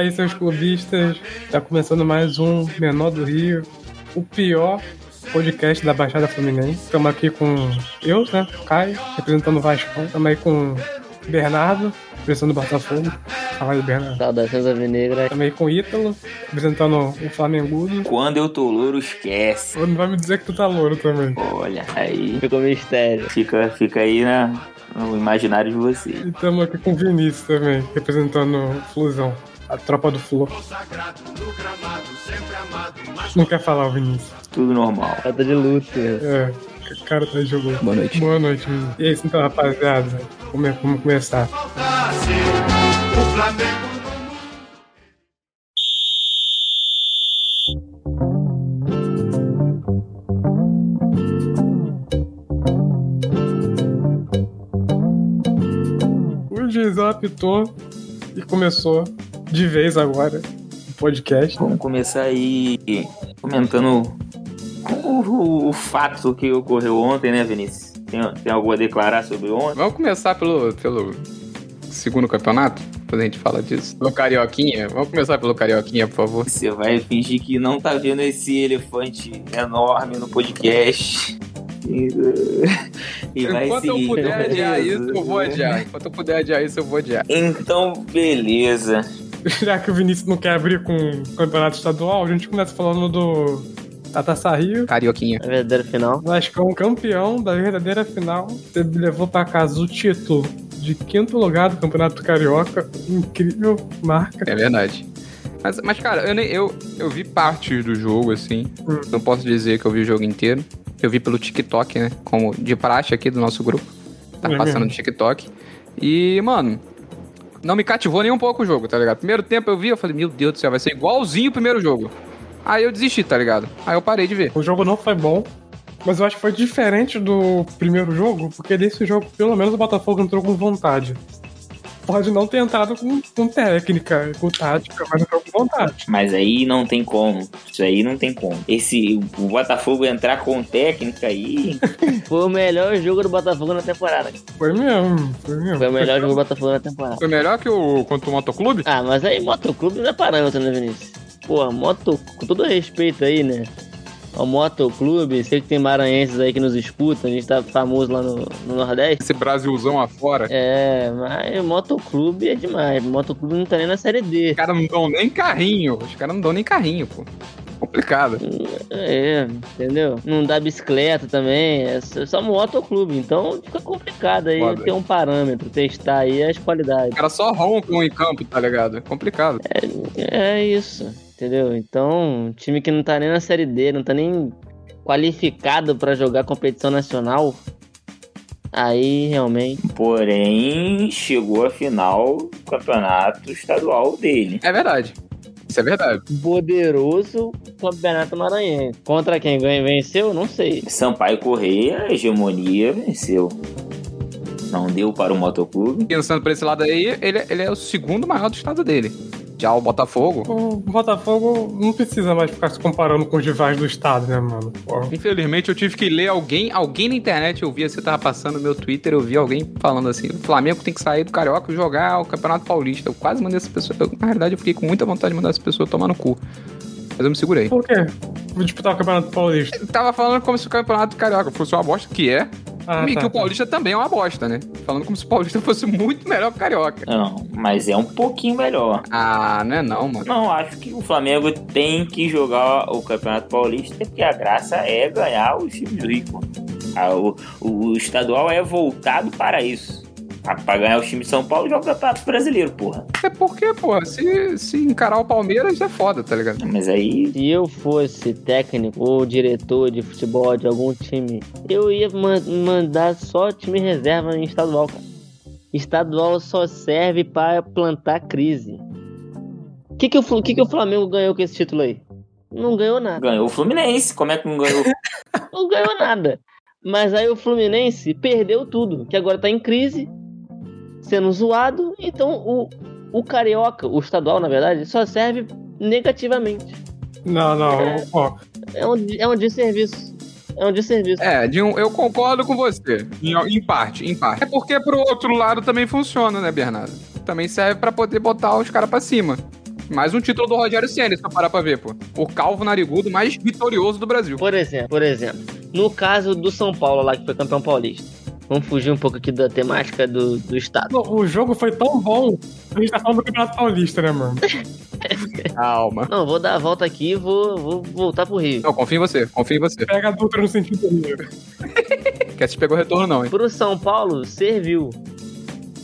Fala aí, seus clubistas. Tá começando mais um Menor do Rio. O pior podcast da Baixada Fluminense. Estamos aqui com eu, né? Caio, representando o Vasco. Estamos aí com o Bernardo, representando o Botafogo. Fala aí, Bernardo. Saudações Alvinegras. Estamos aí com o Ítalo, representando o Flamengo. Quando eu tô louro, esquece. Não vai me dizer que tu tá louro também. Olha, aí Ficou mistério. fica, fica aí na, no imaginário de vocês. E estamos aqui com o Vinícius também, representando o Flusão. A tropa do Flu. Não quer falar o Vinícius. Tudo normal. Falta de luto. É, o cara tá jogando. Boa noite. Boa noite, Vinícius. E aí, então, rapaziada, vamos, vamos começar. O juizão apitou e começou de vez agora o podcast. Vamos começar aí comentando o, o- o fato que ocorreu ontem, né, Vinícius? Tem, tem algo a declarar sobre ontem? Vamos começar pelo, pelo segundo campeonato? Depois a gente fala disso. Pelo Carioquinha. Vamos começar pelo Carioquinha, por favor. Você vai fingir que não tá vendo esse elefante enorme no podcast. E, e vai Enquanto eu seguir. puder adiar isso, eu vou adiar. Enquanto eu puder adiar isso, eu vou adiar. Então, beleza. Já que o Vinícius não quer abrir com o campeonato estadual, a gente começa falando do Taça Rio. Carioquinha. A verdadeira final. Vascão campeão da verdadeira final. Ele levou pra casa o título de quinto lugar do Campeonato Carioca. Incrível marca. É verdade. Mas, mas cara, eu, nem, eu, eu vi parte do jogo, assim. Hum. Não posso dizer que eu vi o jogo inteiro. Eu vi pelo TikTok, né? Como de praxe aqui do nosso grupo. Tá É passando no TikTok. E, mano, não me cativou nem um pouco o jogo, tá ligado? Primeiro tempo eu vi, eu falei, meu Deus do céu, vai ser igualzinho o primeiro jogo. Aí eu desisti, tá ligado? Aí eu parei de ver. O jogo não foi bom. Mas eu acho que foi diferente do primeiro jogo, porque desse jogo, pelo menos, o Botafogo entrou com vontade. Pode não ter entrado com, com técnica, com tática, mas entrou com vontade. Mas aí não tem como. Isso aí não tem como. Esse o Botafogo entrar com técnica aí. Foi o melhor jogo do Botafogo na temporada. Foi mesmo, foi mesmo. Foi o melhor jogo do Botafogo na temporada. Foi melhor que o contra o Motoclube? Ah, mas aí motoclube não é parâmetro, né, Vinícius? Pô, moto, com todo respeito aí, né? Ao motoclube, sei que tem maranhenses aí que nos escutam, a gente tá famoso lá no, no Nordeste. Esse Brasilzão afora. É, mas motoclube é demais. Motoclube não tá nem na série D. Os caras não dão nem carrinho. Os caras não dão nem carrinho, pô. Complicado. É, entendeu? Não dá bicicleta também, é só motoclube. Então fica complicado aí Foda. ter um parâmetro, testar aí as qualidades. Os caras só rompam em campo, tá ligado? É complicado. É isso, entendeu? Então, um time que não tá nem na série D, não tá nem qualificado pra jogar competição nacional, aí realmente. Porém, chegou a final do campeonato estadual dele. É verdade. Isso é verdade. Poderoso Campeonato Maranhense. Contra quem ganha venceu? Não sei. Sampaio Correia, a hegemonia, venceu. Não deu para o motoclube. Pensando por esse lado aí, ele, ele é o segundo maior do estado dele. Já o Botafogo, O Botafogo não precisa mais ficar se comparando com os rivais do estado, né, mano? Pô, infelizmente eu tive que ler alguém, alguém na internet, eu via, você tava passando no meu Twitter, eu vi alguém falando assim, o Flamengo tem que sair do Carioca e jogar o Campeonato Paulista. Eu quase mandei essa pessoa, eu, na realidade eu fiquei com muita vontade de mandar essa pessoa tomar no cu. Mas eu me segurei. Por quê? Vou disputar o Campeonato Paulista. Eu tava falando como se o Campeonato Carioca fosse uma bosta, que é, Ah, e tá, que o tá. Paulista também é uma bosta, né? Falando como se o Paulista fosse muito melhor que o Carioca. Não, mas é um pouquinho melhor. Ah, não é não, mano. Não, acho que o Flamengo tem que jogar o Campeonato Paulista, porque a graça é ganhar os times ricos. Ah, o, o estadual é voltado para isso. Ah, Pra ganhar os times de São Paulo, joga o Campeonato Brasileiro, porra. É porque, porra, se, se encarar o Palmeiras é foda, tá ligado? Mas aí Se eu fosse técnico ou diretor de futebol de algum time, eu ia ma- mandar só time reserva em estadual, cara. Estadual só serve para plantar crise. O que, que, o, que, que o Flamengo ganhou com esse título aí? Não ganhou nada. ganhou o Fluminense. Como é que não ganhou? Não ganhou nada. Mas aí o Fluminense perdeu tudo, que agora tá em crise, sendo zoado. Então o, o Carioca, o estadual, na verdade, só serve negativamente. Não, não, ó. É um, é um desserviço. É um desserviço. É, de um, eu concordo com você. Em, em parte, em parte. É porque pro outro lado também funciona, né, Bernardo? Também serve pra poder botar os caras pra cima. Mais um título do Rogério Senna, se eu parar pra ver, pô. O calvo narigudo mais vitorioso do Brasil. Por exemplo, por exemplo, no caso do São Paulo lá, que foi campeão paulista. Vamos fugir um pouco aqui da temática do, do estado. O jogo foi tão bom. A gente tá falando do Campeonato Paulista, né, mano? Calma. Não, vou dar a volta aqui e vou, vou voltar pro Rio. Não, confio em você, confio em você. Pega a Dutra no sentido livre. Quer se pegou retorno, não, hein? Pro São Paulo, serviu.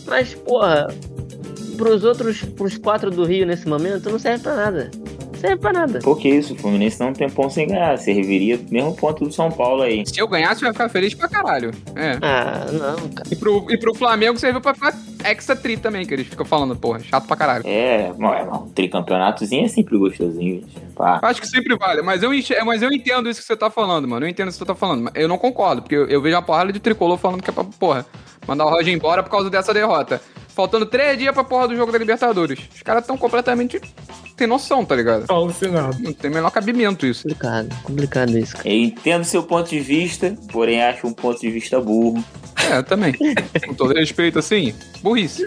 Mas, porra, pros outros, pros quatro do Rio nesse momento, não serve pra nada. Não serve pra nada. Por que isso? O Fluminense não tem ponto sem ganhar. Serviria o mesmo ponto do São Paulo aí. Se eu ganhasse, eu ia ficar feliz pra caralho. É. Ah, não, cara. E pro, e pro Flamengo serviu pra ficar extra tri também, que eles ficam falando, porra, chato pra caralho. É, não, é, não. Tricampeonatozinho é sempre gostosinho, gente. Pá. Acho que sempre vale, mas eu, enche- mas eu entendo isso que você tá falando, mano. Eu entendo isso que você tá falando. Eu não concordo, porque eu, eu vejo uma porrada de tricolor falando que é pra, porra, mandar o Roger embora por causa dessa derrota. Faltando três dias pra porra do jogo da Libertadores. Os caras tão completamente sem noção, tá ligado? Tô alucinado. Não tem o menor cabimento isso. Complicado, complicado isso, cara. Eu entendo seu ponto de vista, porém acho um ponto de vista burro. É, também. Com todo respeito, assim, burrice.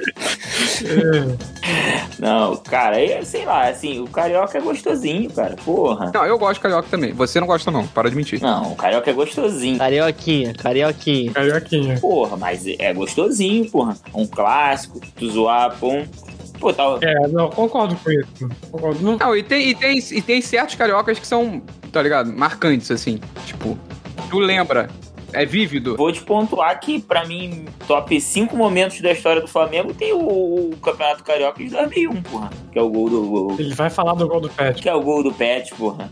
Não, cara, eu, sei lá, assim, o carioca é gostosinho, cara. Porra. Não, eu gosto de carioca também. Você não gosta, não. Para de mentir. Não, o carioca é gostosinho. Carioquinha, carioquinha. Carioquinha. Porra, mas é gostosinho, porra. Um clássico, tu zoar, pum. Pô, tá. É, não, concordo com isso. Concordo. Não, Não, e tem, e, tem, e tem certos cariocas que são, tá ligado? Marcantes, assim. Tipo, tu lembra. É vívido. Vou te pontuar que, pra mim, top 5 momentos da história do Flamengo tem o, o Campeonato Carioca de 2001, porra. Que é o gol do. ele vai falar do gol do Pet. Que é o gol do Pet, porra.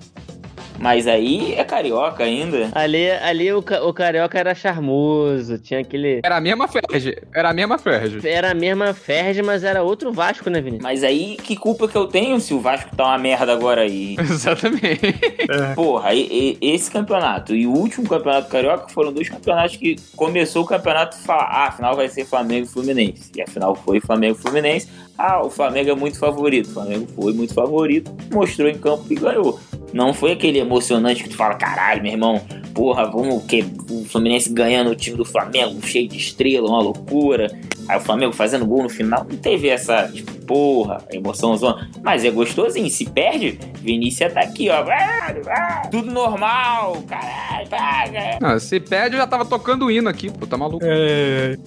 Mas aí é carioca ainda. Ali, ali o, o carioca era charmoso, tinha aquele. Era a mesma Ferge. Era a mesma Ferge. Era a mesma Ferge, mas era outro Vasco, né, Vinícius? Mas aí, que culpa que eu tenho se o Vasco tá uma merda agora aí? Exatamente. É. Porra, e- e- esse campeonato e o último campeonato carioca foram dois campeonatos que começou o campeonato e ah, afinal vai ser Flamengo e Fluminense. E afinal foi Flamengo e Fluminense. Ah, o Flamengo é muito favorito. O Flamengo foi muito favorito, mostrou em campo e ganhou. Não foi aquele emocionante que tu fala, caralho, meu irmão, porra, vamos que o Fluminense ganhando o time do Flamengo, cheio de estrela, uma loucura. Aí o Flamengo fazendo gol no final, não teve essa, tipo, porra, emoção zona. Mas é gostosinho, se perde, Vinícius tá aqui, ó. Ah, ah, Tudo normal, caralho, paga. Não, se pede, eu já tava tocando o hino aqui, pô, tá maluco. É,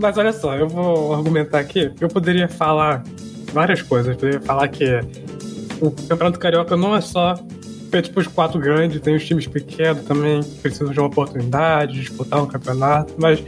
Mas olha só, eu vou argumentar aqui. Eu poderia falar várias coisas. Eu poderia falar que o Campeonato Carioca não é só feito para os quatro grandes, tem os times pequenos também que precisam de uma oportunidade, de disputar um campeonato, mas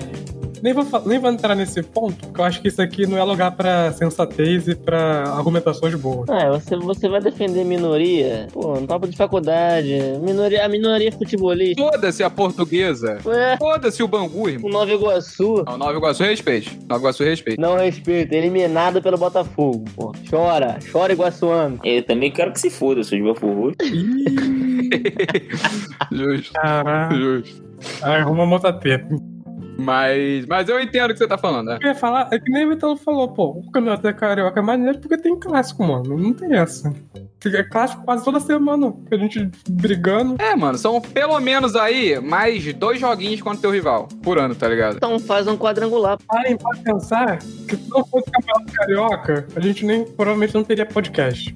nem vou, nem vou entrar nesse ponto, porque eu acho que isso aqui não é lugar para sensatez e para argumentações boas. Ah, você, você vai defender minoria? Pô, no papo de faculdade. Minoria, a minoria futebolista. Foda-se a portuguesa. Ué, Foda-se o Bangu, irmão. o Nova Iguaçu. Não, Nova Iguaçu respeite. Nova Iguaçu respeite. Não respeita, eliminado pelo Botafogo, pô. Chora, chora Iguaçuano. Eu também quero que se foda, de Botafogo. Justo, Caralho, justo. arruma uma outra treta. Mas, mas eu entendo o que você tá falando, né? Eu ia falar, é que nem o Vitão falou, pô, o campeonato da Carioca é maneiro porque tem clássico, mano. Não tem essa. Fica clássico quase toda semana. A gente brigando. É, mano, são pelo menos aí mais dois joguinhos contra o teu rival por ano, tá ligado? Então faz um quadrangular. Parem pra pensar que se não fosse o campeonato carioca, a gente nem provavelmente não teria podcast.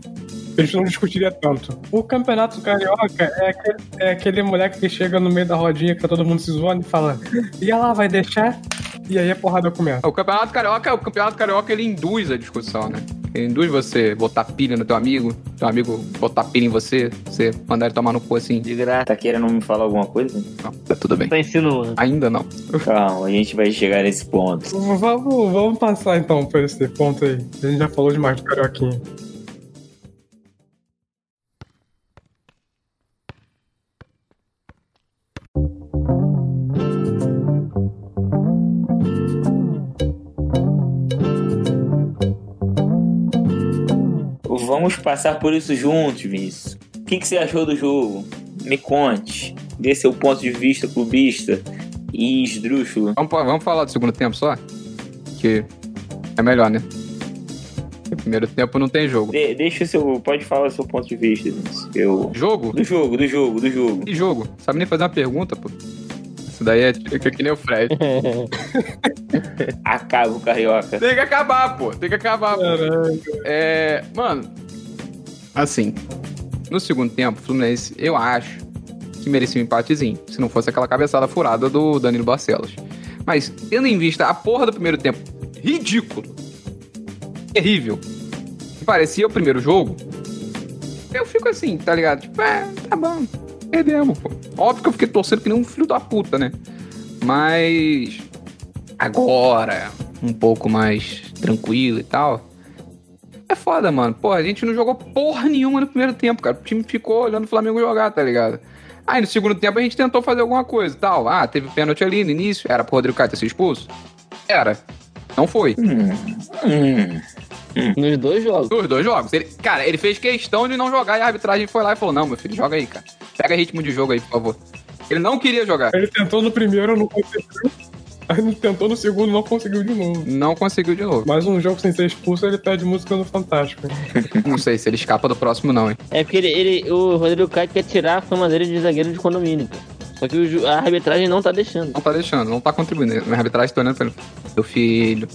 A gente não discutiria tanto. O campeonato carioca é aquele, é aquele moleque que chega no meio da rodinha que tá todo mundo se zoando e fala: E ela vai deixar? E aí a porrada começa. O campeonato carioca, o campeonato carioca ele induz a discussão, né? Ele induz você botar pilha no teu amigo, teu amigo botar pilha em você, você mandar ele tomar no cu assim. De graça. Tá querendo me falar alguma coisa? Não, tá tudo bem. Tá insinuando. Ainda não. Calma, a gente vai chegar nesse ponto. Vamos, vamos passar então por esse ponto aí. A gente já falou demais do carioquinha. Vamos passar por isso juntos, Vinícius. O que, que você achou do jogo? Me conte. Dê seu ponto de vista clubista e esdrúxulo. Vamos, vamos falar do segundo tempo só? Que é melhor, né? Primeiro tempo não tem jogo. De- deixa o seu. Pode falar o seu ponto de vista, Vinícius. Eu. Jogo? Do jogo, do jogo, do jogo. Que jogo? Sabe nem fazer uma pergunta, pô. Isso daí é que, que nem o Fred. Acaba o carioca. Tem que acabar, pô. Tem que acabar, pô. Caralho. É. Mano, Assim, no segundo tempo, o Fluminense, eu acho que merecia um empatezinho, se não fosse aquela cabeçada furada do Danilo Barcelos. Mas, tendo em vista a porra do primeiro tempo ridículo, terrível, que parecia o primeiro jogo, eu fico assim, tá ligado? Tipo, é, tá bom, perdemos, pô. Óbvio que eu fiquei torcendo que nem um filho da puta, né? Mas agora, um pouco mais tranquilo e tal. É foda, mano. Pô, a gente não jogou porra nenhuma no primeiro tempo, cara. O time ficou olhando o Flamengo jogar, tá ligado? Aí no segundo tempo a gente tentou fazer alguma coisa e tal. Ah, teve pênalti ali no início. Era pro Rodrigo Caio ter sido expulso? Era. Não foi. Hum, hum. Nos dois jogos. Nos dois jogos. Ele, cara, ele fez questão de não jogar e a arbitragem foi lá e falou: Não, meu filho, joga aí, cara. Pega ritmo de jogo aí, por favor. Ele não queria jogar. Ele tentou no primeiro, não conseguiu. Aí ele tentou no segundo, não conseguiu de novo. Não conseguiu de novo. Mais um jogo sem ser expulso, ele pede música no Fantástico. hein? Não sei se ele escapa do próximo, não, hein? É porque ele, ele- o Rodrigo Caio quer tirar a fama dele de zagueiro de condomínio. Só que a arbitragem não tá deixando. Não tá deixando, não tá contribuindo. Minha arbitragem tá olhando pra ele. Meu filho.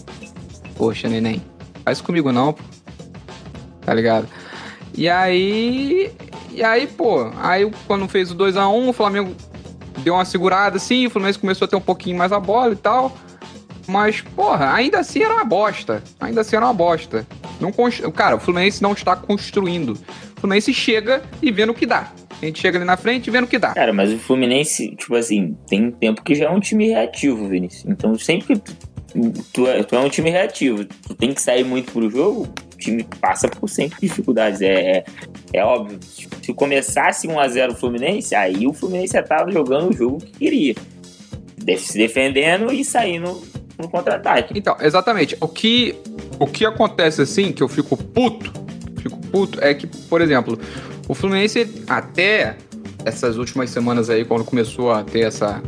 Poxa, neném. Faz comigo não, pô. Tá ligado? E aí. E aí, pô. Aí quando fez o 2x1, o Flamengo deu uma segurada assim, o Fluminense começou a ter um pouquinho mais a bola e tal. Mas, porra, ainda assim era uma bosta. Ainda assim era uma bosta. Não const... Cara, o Fluminense não está construindo. O Fluminense chega e vendo o que dá. A gente chega ali na frente e vendo o que dá. Cara, mas o Fluminense, tipo assim, tem tempo que já é um time reativo, Vinícius. Então sempre que tu, é, tu é um time reativo, tu tem que sair muito pro jogo, o time passa por sempre dificuldades. É, é, é óbvio. Se começasse 1x0 o Fluminense, aí o Fluminense já tava jogando o jogo que queria. Se defendendo e saindo no contra-ataque. Então, exatamente. O que, o que acontece assim, que eu fico puto, fico puto, é que, por exemplo, o Fluminense até essas últimas semanas aí, quando começou a ter essa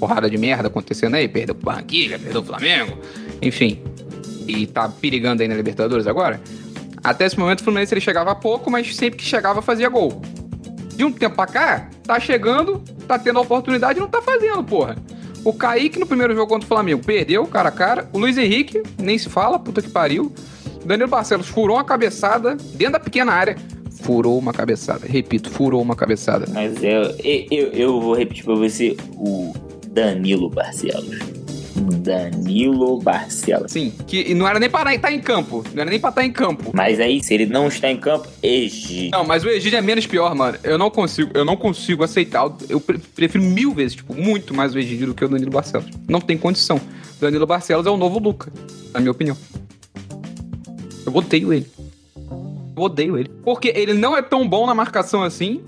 porrada de merda acontecendo aí, perdeu pro Barranquilla, perdeu o Flamengo, enfim, e tá perigando aí na Libertadores agora, até esse momento o Fluminense ele chegava pouco, mas sempre que chegava fazia gol. De um tempo pra cá, tá chegando, tá tendo a oportunidade e não tá fazendo, porra. O Kaique no primeiro jogo contra o Flamengo perdeu, cara a cara. O Luiz Henrique, nem se fala, puta que pariu. Danilo Barcelos furou uma cabeçada dentro da pequena área. Furou uma cabeçada. Repito, furou uma cabeçada. Mas eu, eu, eu vou repetir pra você o Danilo Barcelos. Danilo Barcelos. Sim, que não era nem pra estar em campo. Não era nem pra estar em campo. Mas aí, se ele não está em campo, Egídio. Não, mas o Egídio é menos pior, mano. Eu não consigo, eu não consigo aceitar. Eu pre- prefiro mil vezes, tipo, muito mais o Egídio do que o Danilo Barcelos. Não tem condição. Danilo Barcelos é o novo Luca, na minha opinião. Eu odeio ele. Eu odeio ele. Porque ele não é tão bom na marcação assim,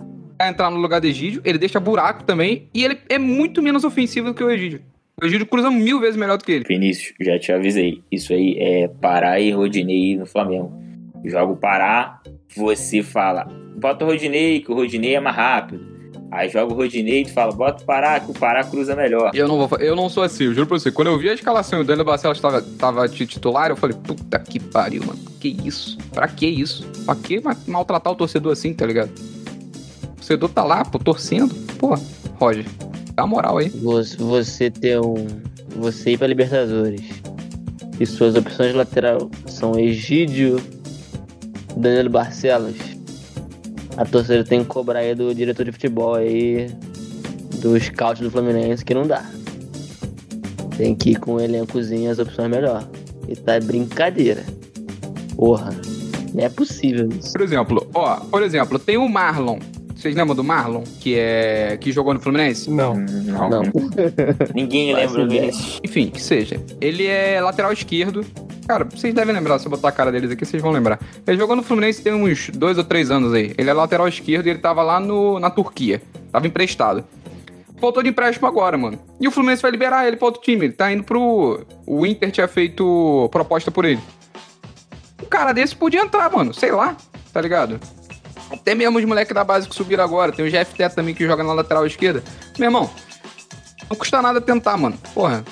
entrar no lugar do Egídio. Ele deixa buraco também. E ele é muito menos ofensivo do que o Egídio. O Egídio cruza mil vezes melhor do que ele. Vinícius, já te avisei. Isso aí é Pará e Rodinei no Flamengo. Joga o Pará, você fala, bota o Rodinei, que o Rodinei é mais rápido. Aí joga o Rodinei e tu fala, bota o Pará, que o Pará cruza melhor. Eu não, vou, eu não sou assim, eu juro pra você. Quando eu vi a escalação e o Danilo Barcelos tava, tava de titular, eu falei, puta que pariu, mano. Que isso? Pra que isso? Pra que ma- maltratar o torcedor assim, tá ligado? O torcedor tá lá, pô, torcendo. Pô, Roger, dá moral aí. Você, você ter um. Você ir pra Libertadores. E suas opções de lateral são Egídio, Danilo Barcelos. A torcida tem que cobrar aí do diretor de futebol aí. Do scout do Fluminense que não dá. Tem que ir com o elencozinho as opções melhor. E tá brincadeira. Porra. Não é possível isso. Por exemplo, ó, por exemplo, tem o Marlon. Vocês lembram do Marlon? Que é. que jogou no Fluminense? Não. Não, Não. ninguém lembra. Vinícius. Enfim, que seja. Ele é lateral esquerdo. Cara, vocês devem lembrar, se eu botar a cara deles aqui, vocês vão lembrar. Ele jogou no Fluminense tem uns dois ou três anos aí. Ele é lateral esquerdo e ele tava lá no, na Turquia. Tava emprestado. Voltou de empréstimo agora, mano. E o Fluminense vai liberar ele pra outro time. Ele tá indo pro. O Inter tinha feito proposta por ele. Um cara desse podia entrar, mano. Sei lá, tá ligado? Até mesmo os moleques da base que subiram agora. Tem o GFT também que joga na lateral esquerda. Meu irmão, não custa nada tentar, mano. Porra.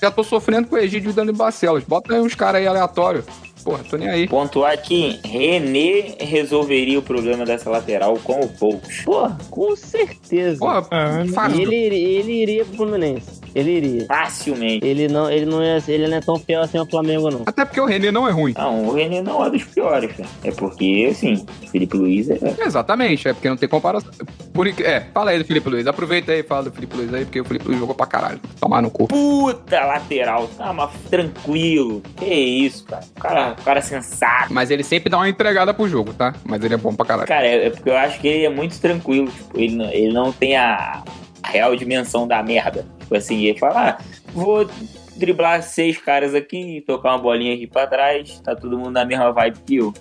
Já tô sofrendo com o Egídio e o Danilo Barcelos. Bota aí uns caras aí aleatórios. Porra, tô nem aí. Pontuar que René resolveria o problema dessa lateral com o poucos. Porra, com certeza. Porra, É, fácil. ele, ele iria pro Fluminense. Ele iria. Facilmente. Ele não, ele não é, ele não é tão fiel assim ao Flamengo, não. Até porque o René não é ruim. Não, o René não é dos piores, cara. É porque, assim, Felipe Luiz é. Exatamente, é porque não tem comparação. Por, é, fala aí do Felipe Luiz. Aproveita aí e fala do Felipe Luiz aí, porque o Felipe Luiz jogou pra caralho. Tomar no cu. Puta lateral. Tá, mas tranquilo. Que isso, cara. O cara, o cara é sensato. Mas ele sempre dá uma entregada pro jogo, tá? Mas ele é bom pra caralho. Cara, é, é porque eu acho que ele é muito tranquilo. Tipo, ele, não- ele não tem a real dimensão da merda. Tipo assim, ele fala, ah, vou driblar seis caras aqui, tocar uma bolinha aqui pra trás, tá todo mundo na mesma vibe que eu.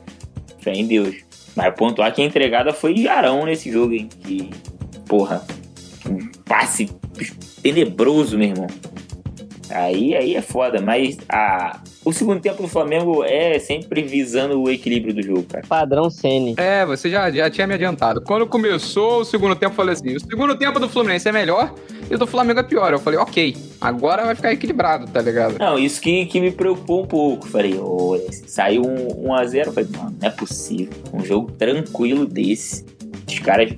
Fé em Deus. Mas pontuar que a entregada foi de Arão nesse jogo, hein? Que, porra, um passe tenebroso, meu irmão. Aí, aí é foda, mas a, o segundo tempo do Flamengo é sempre visando o equilíbrio do jogo, cara. Padrão Sene. É, você já, já tinha me adiantado. Quando começou o segundo tempo, eu falei assim: o segundo tempo do Fluminense é melhor e o do Flamengo é pior. Eu falei, ok, agora vai ficar equilibrado, tá ligado? Não, isso que, que me preocupou um pouco. Falei, ô, esse- saiu um, 1 a 0 Falei, mano, não é possível. Um jogo tranquilo desse. Os caras.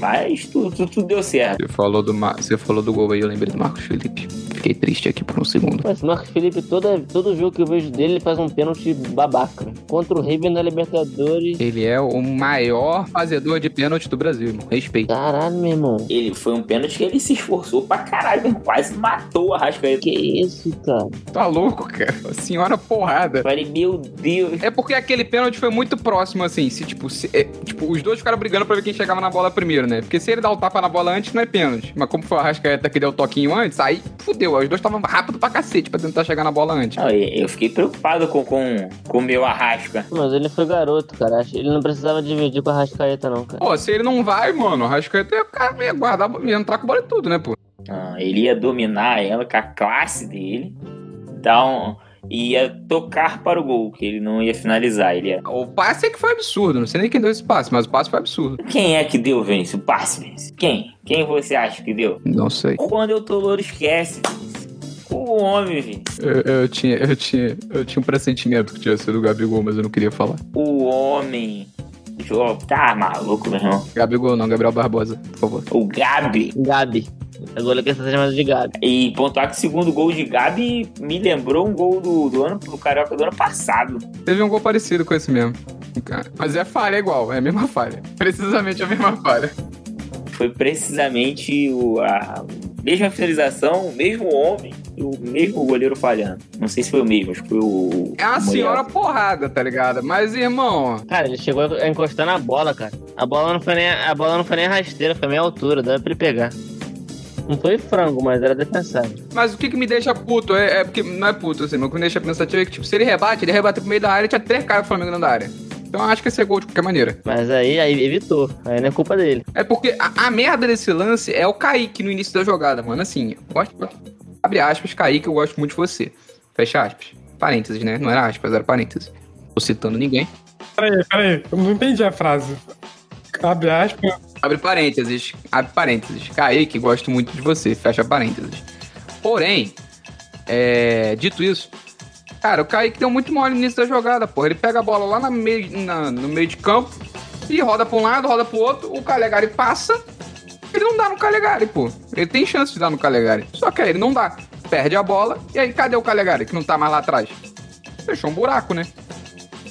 Mas tudo, tudo, tudo deu certo. Você falou, do, você falou do gol aí, eu lembrei do Marcos Felipe. Fiquei triste aqui por um segundo. Mas o Marcos Felipe, toda, todo jogo que eu vejo dele, ele faz um pênalti babaca. Contra o River na Libertadores. Ele é o maior fazedor de pênalti do Brasil, irmão. Respeito. Caralho, meu irmão. Ele foi um pênalti que ele se esforçou pra caralho, mesmo. Quase matou a Rascaeta. Que isso, cara? Tá louco, cara? A senhora porrada. Falei, meu Deus. É porque aquele pênalti foi muito próximo, assim. Se, tipo, se- é, tipo, os dois ficaram brigando pra ver quem chegava na bola primeiro, né? Porque se ele dá o tapa na bola antes, não é pênalti. Mas como foi o Arrascaeta que deu o toquinho antes, aí fudeu. Os dois estavam rápido pra cacete pra tentar chegar na bola antes. Não, eu fiquei preocupado com, com, com o meu arrasca. Mas ele foi garoto, cara. Ele não precisava dividir com a Rascaeta, não, cara. Pô, se ele não vai, mano, o Arrascaeta ia, cara, ia guardar, ia entrar com bola e tudo, né, pô? Ah, ele ia dominar ela com a classe dele. Um, ia tocar para o gol, que ele não ia finalizar. Ele ia... O passe é que foi absurdo. Não sei nem quem deu esse passe, mas o passe foi absurdo. Quem é que deu, Vence? O passe, Vence? Quem? Quem você acha que deu? Não sei. Quando eu tô louro, esquece. O homem, Vence. Eu, eu tinha, eu, tinha, eu tinha um pressentimento que tinha sido o Gabigol, mas eu não queria falar. O homem. Jô, Tá maluco, meu irmão. Gabigol não, Gabriel Barbosa, por favor. O Gabi. Gabi. Agora quer ser chamado de Gabi. E pontuar que o segundo gol de Gabi me lembrou um gol do, do ano do Carioca do ano passado. Teve um gol parecido com esse mesmo. Mas é falha igual, é a mesma falha. Precisamente a mesma falha. Foi precisamente o, a mesma finalização, o mesmo homem e o mesmo goleiro falhando. Não sei se foi o mesmo, acho que foi o. É uma o senhora porrada, tá ligado? Mas, irmão, Cara, ele chegou a encostar na bola, cara. A bola não foi nem, a bola não foi nem rasteira, foi meia altura, dava pra ele pegar. Não foi frango, mas era defensável. mas o que que me deixa puto é, é porque não é puto, assim, mas o que me deixa pensativo é que, tipo, se ele rebate, ele rebate pro meio da área e tinha três caras do Flamengo dentro da área. Então eu acho que esse é gol de qualquer maneira. Mas aí, aí evitou. Aí não é culpa dele. É porque a, a merda desse lance é o Kaique no início da jogada, mano. Assim, eu gosto. Abre aspas, Kaique, eu gosto muito de você. Fecha aspas. Parênteses, né? Não era aspas, era parênteses. Tô citando ninguém. Peraí, peraí, eu não entendi a frase. Abre aspas. Abre parênteses, abre parênteses. Kaique, gosto muito de você, fecha parênteses. Porém, é, dito isso, cara, o Kaique deu muito mole início da jogada, porra. Ele pega a bola lá na na- no meio de campo e roda pra um lado, roda pro outro, o Calegari passa. Ele não dá no Calegari, pô. Ele tem chance de dar no Calegari. Só que aí ele não dá. Perde a bola, e aí cadê o Calegari, que não tá mais lá atrás? Fechou um buraco, né?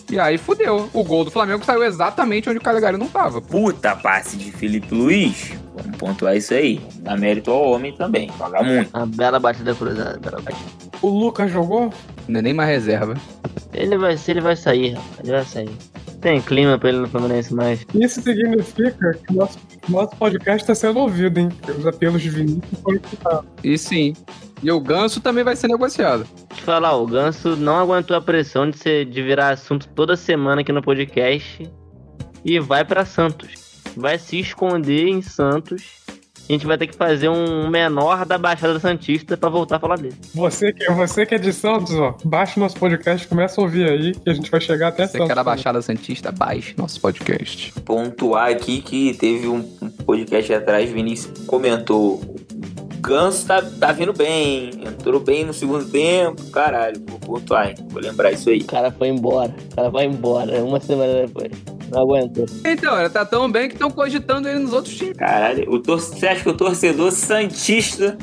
E aí fudeu. O gol do Flamengo saiu exatamente onde o Calegari não tava. Puta passe de Felipe Luiz. Vamos pontuar isso aí. Dá mérito ao homem também. Joga muito. Uma bela batida cruzada, bela batida. O Lucas jogou? Não é nem mais reserva. Ele vai, se ele vai sair, rapaz, ele vai sair. Tem clima pra ele no Fluminense mais. Isso significa que o nosso, nosso podcast está sendo ouvido, hein? Os apelos de Vinícius foram escutados. E sim. E o Ganso também vai ser negociado. Te falar, o Ganso não aguentou a pressão de, ser, de virar assunto toda semana aqui no podcast e vai pra Santos. Vai se esconder em Santos. A gente vai ter que fazer um menor da Baixada Santista pra voltar a falar dele. Você que, você que é de Santos, ó, baixa o nosso podcast começa a ouvir aí, que a gente vai chegar até Você Santos. que é da Baixada Santista, baixe nosso podcast. Pontuar aqui que teve um podcast atrás, Vinícius comentou. O Ganso tá, tá vindo bem. Entrou bem no segundo tempo. Caralho, vou pontuar, hein? Vou lembrar isso aí. O cara foi embora. O cara vai embora uma semana depois. Não aguentou. Então, ele tá tão bem que estão cogitando ele nos outros times. Caralho, o tor- você acha que o torcedor Santista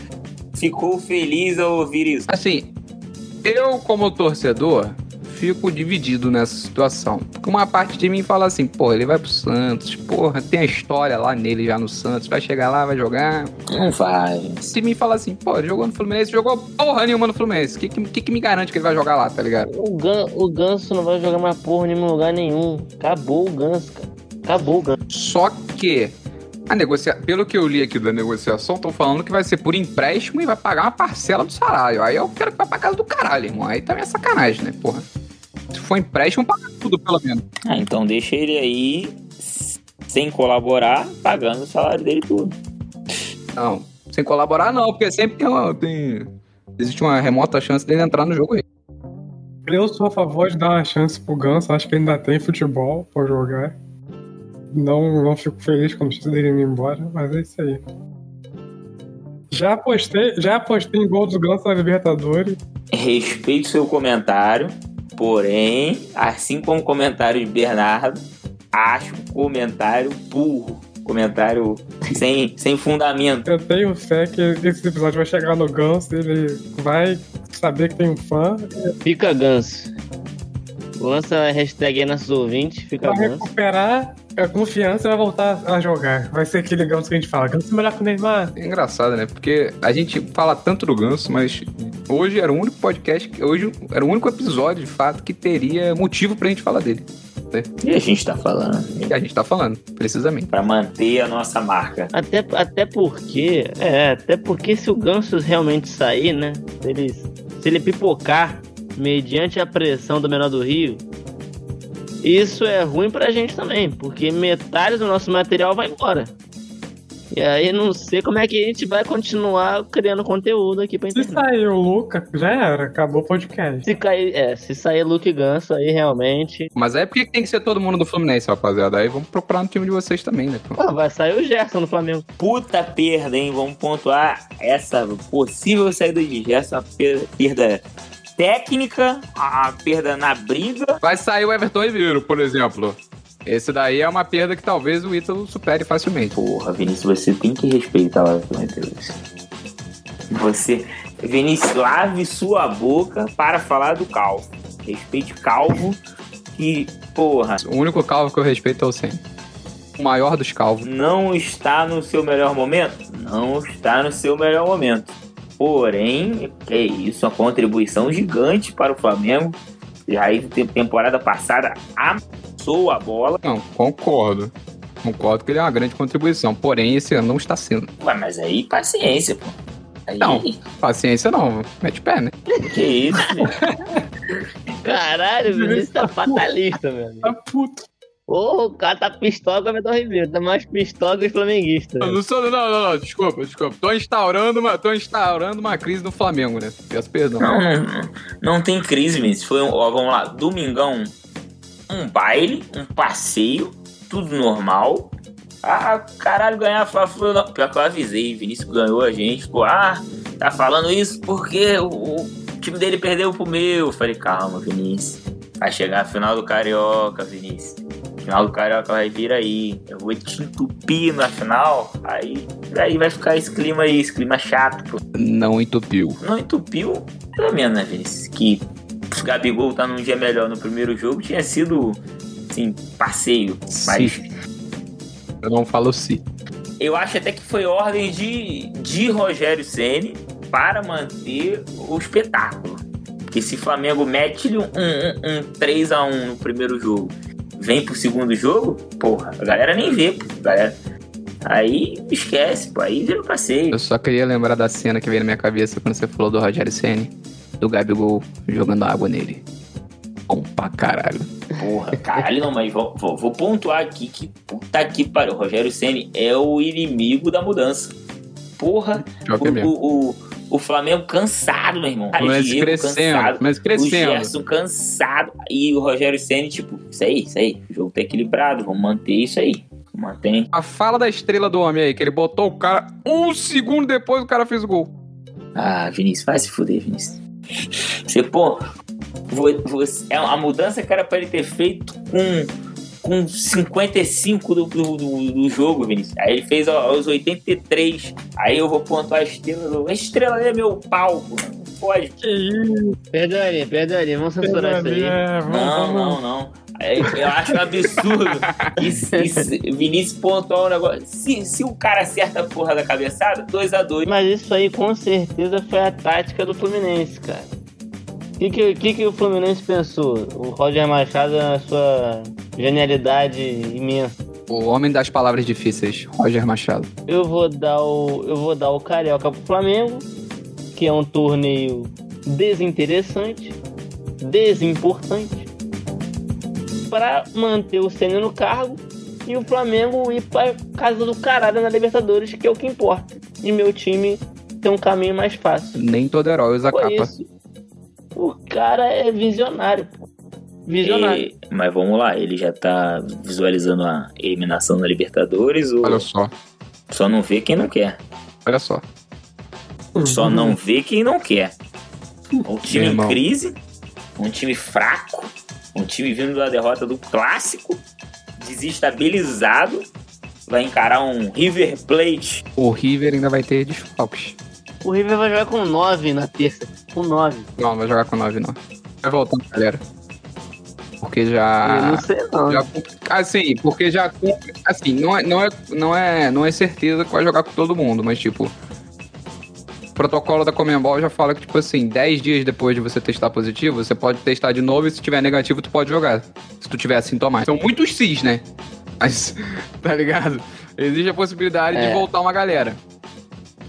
ficou feliz ao ouvir isso. Assim, eu como torcedor fico dividido nessa situação. Porque uma parte de mim fala assim, pô, ele vai pro Santos, porra, tem a história lá nele já no Santos, vai chegar lá, vai jogar. Não vai. Se me fala assim, pô, ele jogou no Fluminense, jogou porra nenhuma no Fluminense. O que, que, que me garante que ele vai jogar lá, tá ligado? O, Gan, o Ganso não vai jogar mais porra em nenhum lugar nenhum. Acabou o Ganso, cara. Acabou o Ganso. Só que a negocia... pelo que eu li aqui da negociação, estão falando que vai ser por empréstimo e vai pagar uma parcela do salário. Aí eu quero que vai pra casa do caralho, irmão. Aí também é sacanagem, né, porra? Se for empréstimo, paga tudo, pelo menos. Ah, então deixa ele aí sem colaborar, pagando o salário dele tudo. Não, sem colaborar não, porque sempre tem, uma, tem... existe uma remota chance dele entrar no jogo aí. Eu sou a favor de dar uma chance pro Ganso, acho que ainda tem futebol pra jogar. Não, não fico feliz com a notícia dele ir embora, mas é isso aí. Já apostei, já apostei em gol do Ganso na Libertadores. Respeito seu comentário, porém, assim como o comentário de Bernardo, acho um comentário burro. Comentário sem, sem fundamento. Eu tenho fé que esse episódio vai chegar no Ganso, ele vai saber que tem um fã. Fica Ganso. Lança a hashtag aí nossos ouvintes, fica Vai Ganso. recuperar a confiança e vai voltar a jogar. Vai ser aquele Ganso que a gente fala, Ganso é melhor que o Neymar. É engraçado, né? Porque a gente fala tanto do Ganso, mas hoje era o único podcast, que- hoje era o único episódio, de fato, que teria motivo pra gente falar dele. E a gente tá falando E a gente tá falando, precisamente. para manter a nossa marca. Até, até porque, é, até porque se o Ganso realmente sair, né? Se ele, se ele pipocar mediante a pressão do menor do Rio, isso é ruim pra gente também, porque metade do nosso material vai embora. E aí não sei como é que a gente vai continuar criando conteúdo aqui pra Se internet. sair o Luca, já era, acabou o podcast. Se cair, é, se sair Luke Ganso aí realmente. Mas aí por que que tem que ser todo mundo do Fluminense, rapaziada? Aí vamos procurar no time de vocês também, né? pô? Ah, vai sair o Gerson no Flamengo. Puta perda, hein? Vamos pontuar essa possível saída de Gerson, perda técnica, a perda na briga. Vai sair o Everton Ribeiro, por exemplo. Esse daí é uma perda que talvez o Ítalo supere facilmente. Porra, Vinícius, você tem que respeitar o Ribeiro. Você, Vinícius, lave sua boca para falar do Calvo. Respeite Calvo, que, porra, O único calvo que eu respeito é o Sen. O maior dos calvos. não está no seu melhor momento? Não está no seu melhor momento. Porém, é isso, uma contribuição gigante para o Flamengo. Já aí, tem- temporada passada, amassou a bola. Não, concordo. Concordo que ele é uma grande contribuição. Porém, esse ano não está sendo. Ué, mas aí, paciência, pô. Aí, Não. Paciência não, mete pé, né? que isso? Caralho, o Vinícius tá fatalista, velho. Tá puto. Ô, o cara tá pistola com o Everton Ribeiro, tá mais pistola que os flamenguistas. Eu não sou, não, não, não, desculpa, desculpa. Tô instaurando uma, tô instaurando uma crise no Flamengo, né? Peço perdão. Não, não, não tem crise, Vinícius. Foi um, ó, vamos lá, domingão, um baile, um passeio, tudo normal. Ah, caralho, ganhar Fla-Flu. não. Pior que eu avisei, Vinícius ganhou a gente. Pô, ah, tá falando isso porque o, o time dele perdeu pro meu. Eu falei, calma, Vinícius. Vai chegar a final do Carioca, Vinícius. Final do Carioca vai vir aí. Eu vou te entupir na final. Aí, aí vai ficar esse clima aí, esse clima chato, pô Não entupiu. não entupiu, pelo menos, né, Vinícius? Que Gabigol tá num dia melhor no primeiro jogo, tinha sido, assim, passeio. Mas Se. Eu não falo se. eu acho até que foi ordem de, de Rogério Ceni para manter o espetáculo. Porque se Flamengo mete um, um, um 3x1 no primeiro jogo, vem pro segundo jogo, porra, a galera nem vê, pô, galera. Aí esquece, pô, aí vira um passeio. Eu só queria lembrar da cena que veio na minha cabeça quando você falou do Rogério Ceni, do Gabigol jogando água nele. Bom pra caralho. Porra, caralho, não, mas vou, vou- vou pontuar aqui que puta que pariu. O Rogério Ceni é o inimigo da mudança. Porra, é o, o, o, o Flamengo cansado, meu irmão. Mas Diego crescendo, cansado. mas O crescendo. Gerson cansado. E o Rogério Ceni tipo, isso aí, isso aí. O jogo tá equilibrado, vamos manter isso aí. Mantém. A fala da estrela do homem aí, que ele botou o cara um segundo depois o cara fez o gol. Ah, Vinícius, vai se fuder, Vinícius. Você, pô, vo- você, é a mudança que era pra ele ter feito com com 55 do, do, do, do jogo, Vinícius. Aí ele fez aos 83. Aí eu vou pontuar a estrela. A estrela é meu palco. Não pode. Perdoaria, perdoaria. Vamos censurar isso aí. É, vamos- Não, vamos- não, não. É, eu acho um absurdo. E, e se- Vinícius pontuar um negócio. Se, se o cara acerta a porra da cabeçada, 2x2. Mas isso aí com certeza foi a tática do Fluminense, cara. O que, que, que, que o Fluminense pensou? O Roger Machado, na sua genialidade imensa. O homem das palavras difíceis, Roger Machado. Eu vou dar o. Eu vou dar o Carioca pro Flamengo, que é um torneio desinteressante, desimportante, para manter o Senna no cargo e o Flamengo ir pra casa do caralho na Libertadores, que é o que importa. E meu time tem um caminho mais fácil. Nem todo herói usa capa. isso. O cara é visionário, pô. Visionário. E- mas vamos lá, ele já tá visualizando a eliminação na Libertadores ou Olha só, só não vê quem não quer? olha só. Só não vê quem não quer. Um time em crise, um time fraco, um time vindo da derrota do clássico, desestabilizado, vai encarar um River Plate. O River ainda vai ter desfalques. O River vai jogar com 9 na terça. Com 9. Não, não vai jogar com 9 não. Vai voltando, galera. Porque Eu já. não sei não. já assim, porque já. Assim, não é, não, é, não, é, não é certeza que vai jogar com todo mundo, mas tipo. O protocolo da Comembol já fala que, tipo assim, 10 dias depois de você testar positivo, você pode testar de novo e se tiver negativo, tu pode jogar. Se tu tiver assintomático. São muitos cis, né? Mas, tá ligado? Existe a possibilidade de É. voltar uma galera.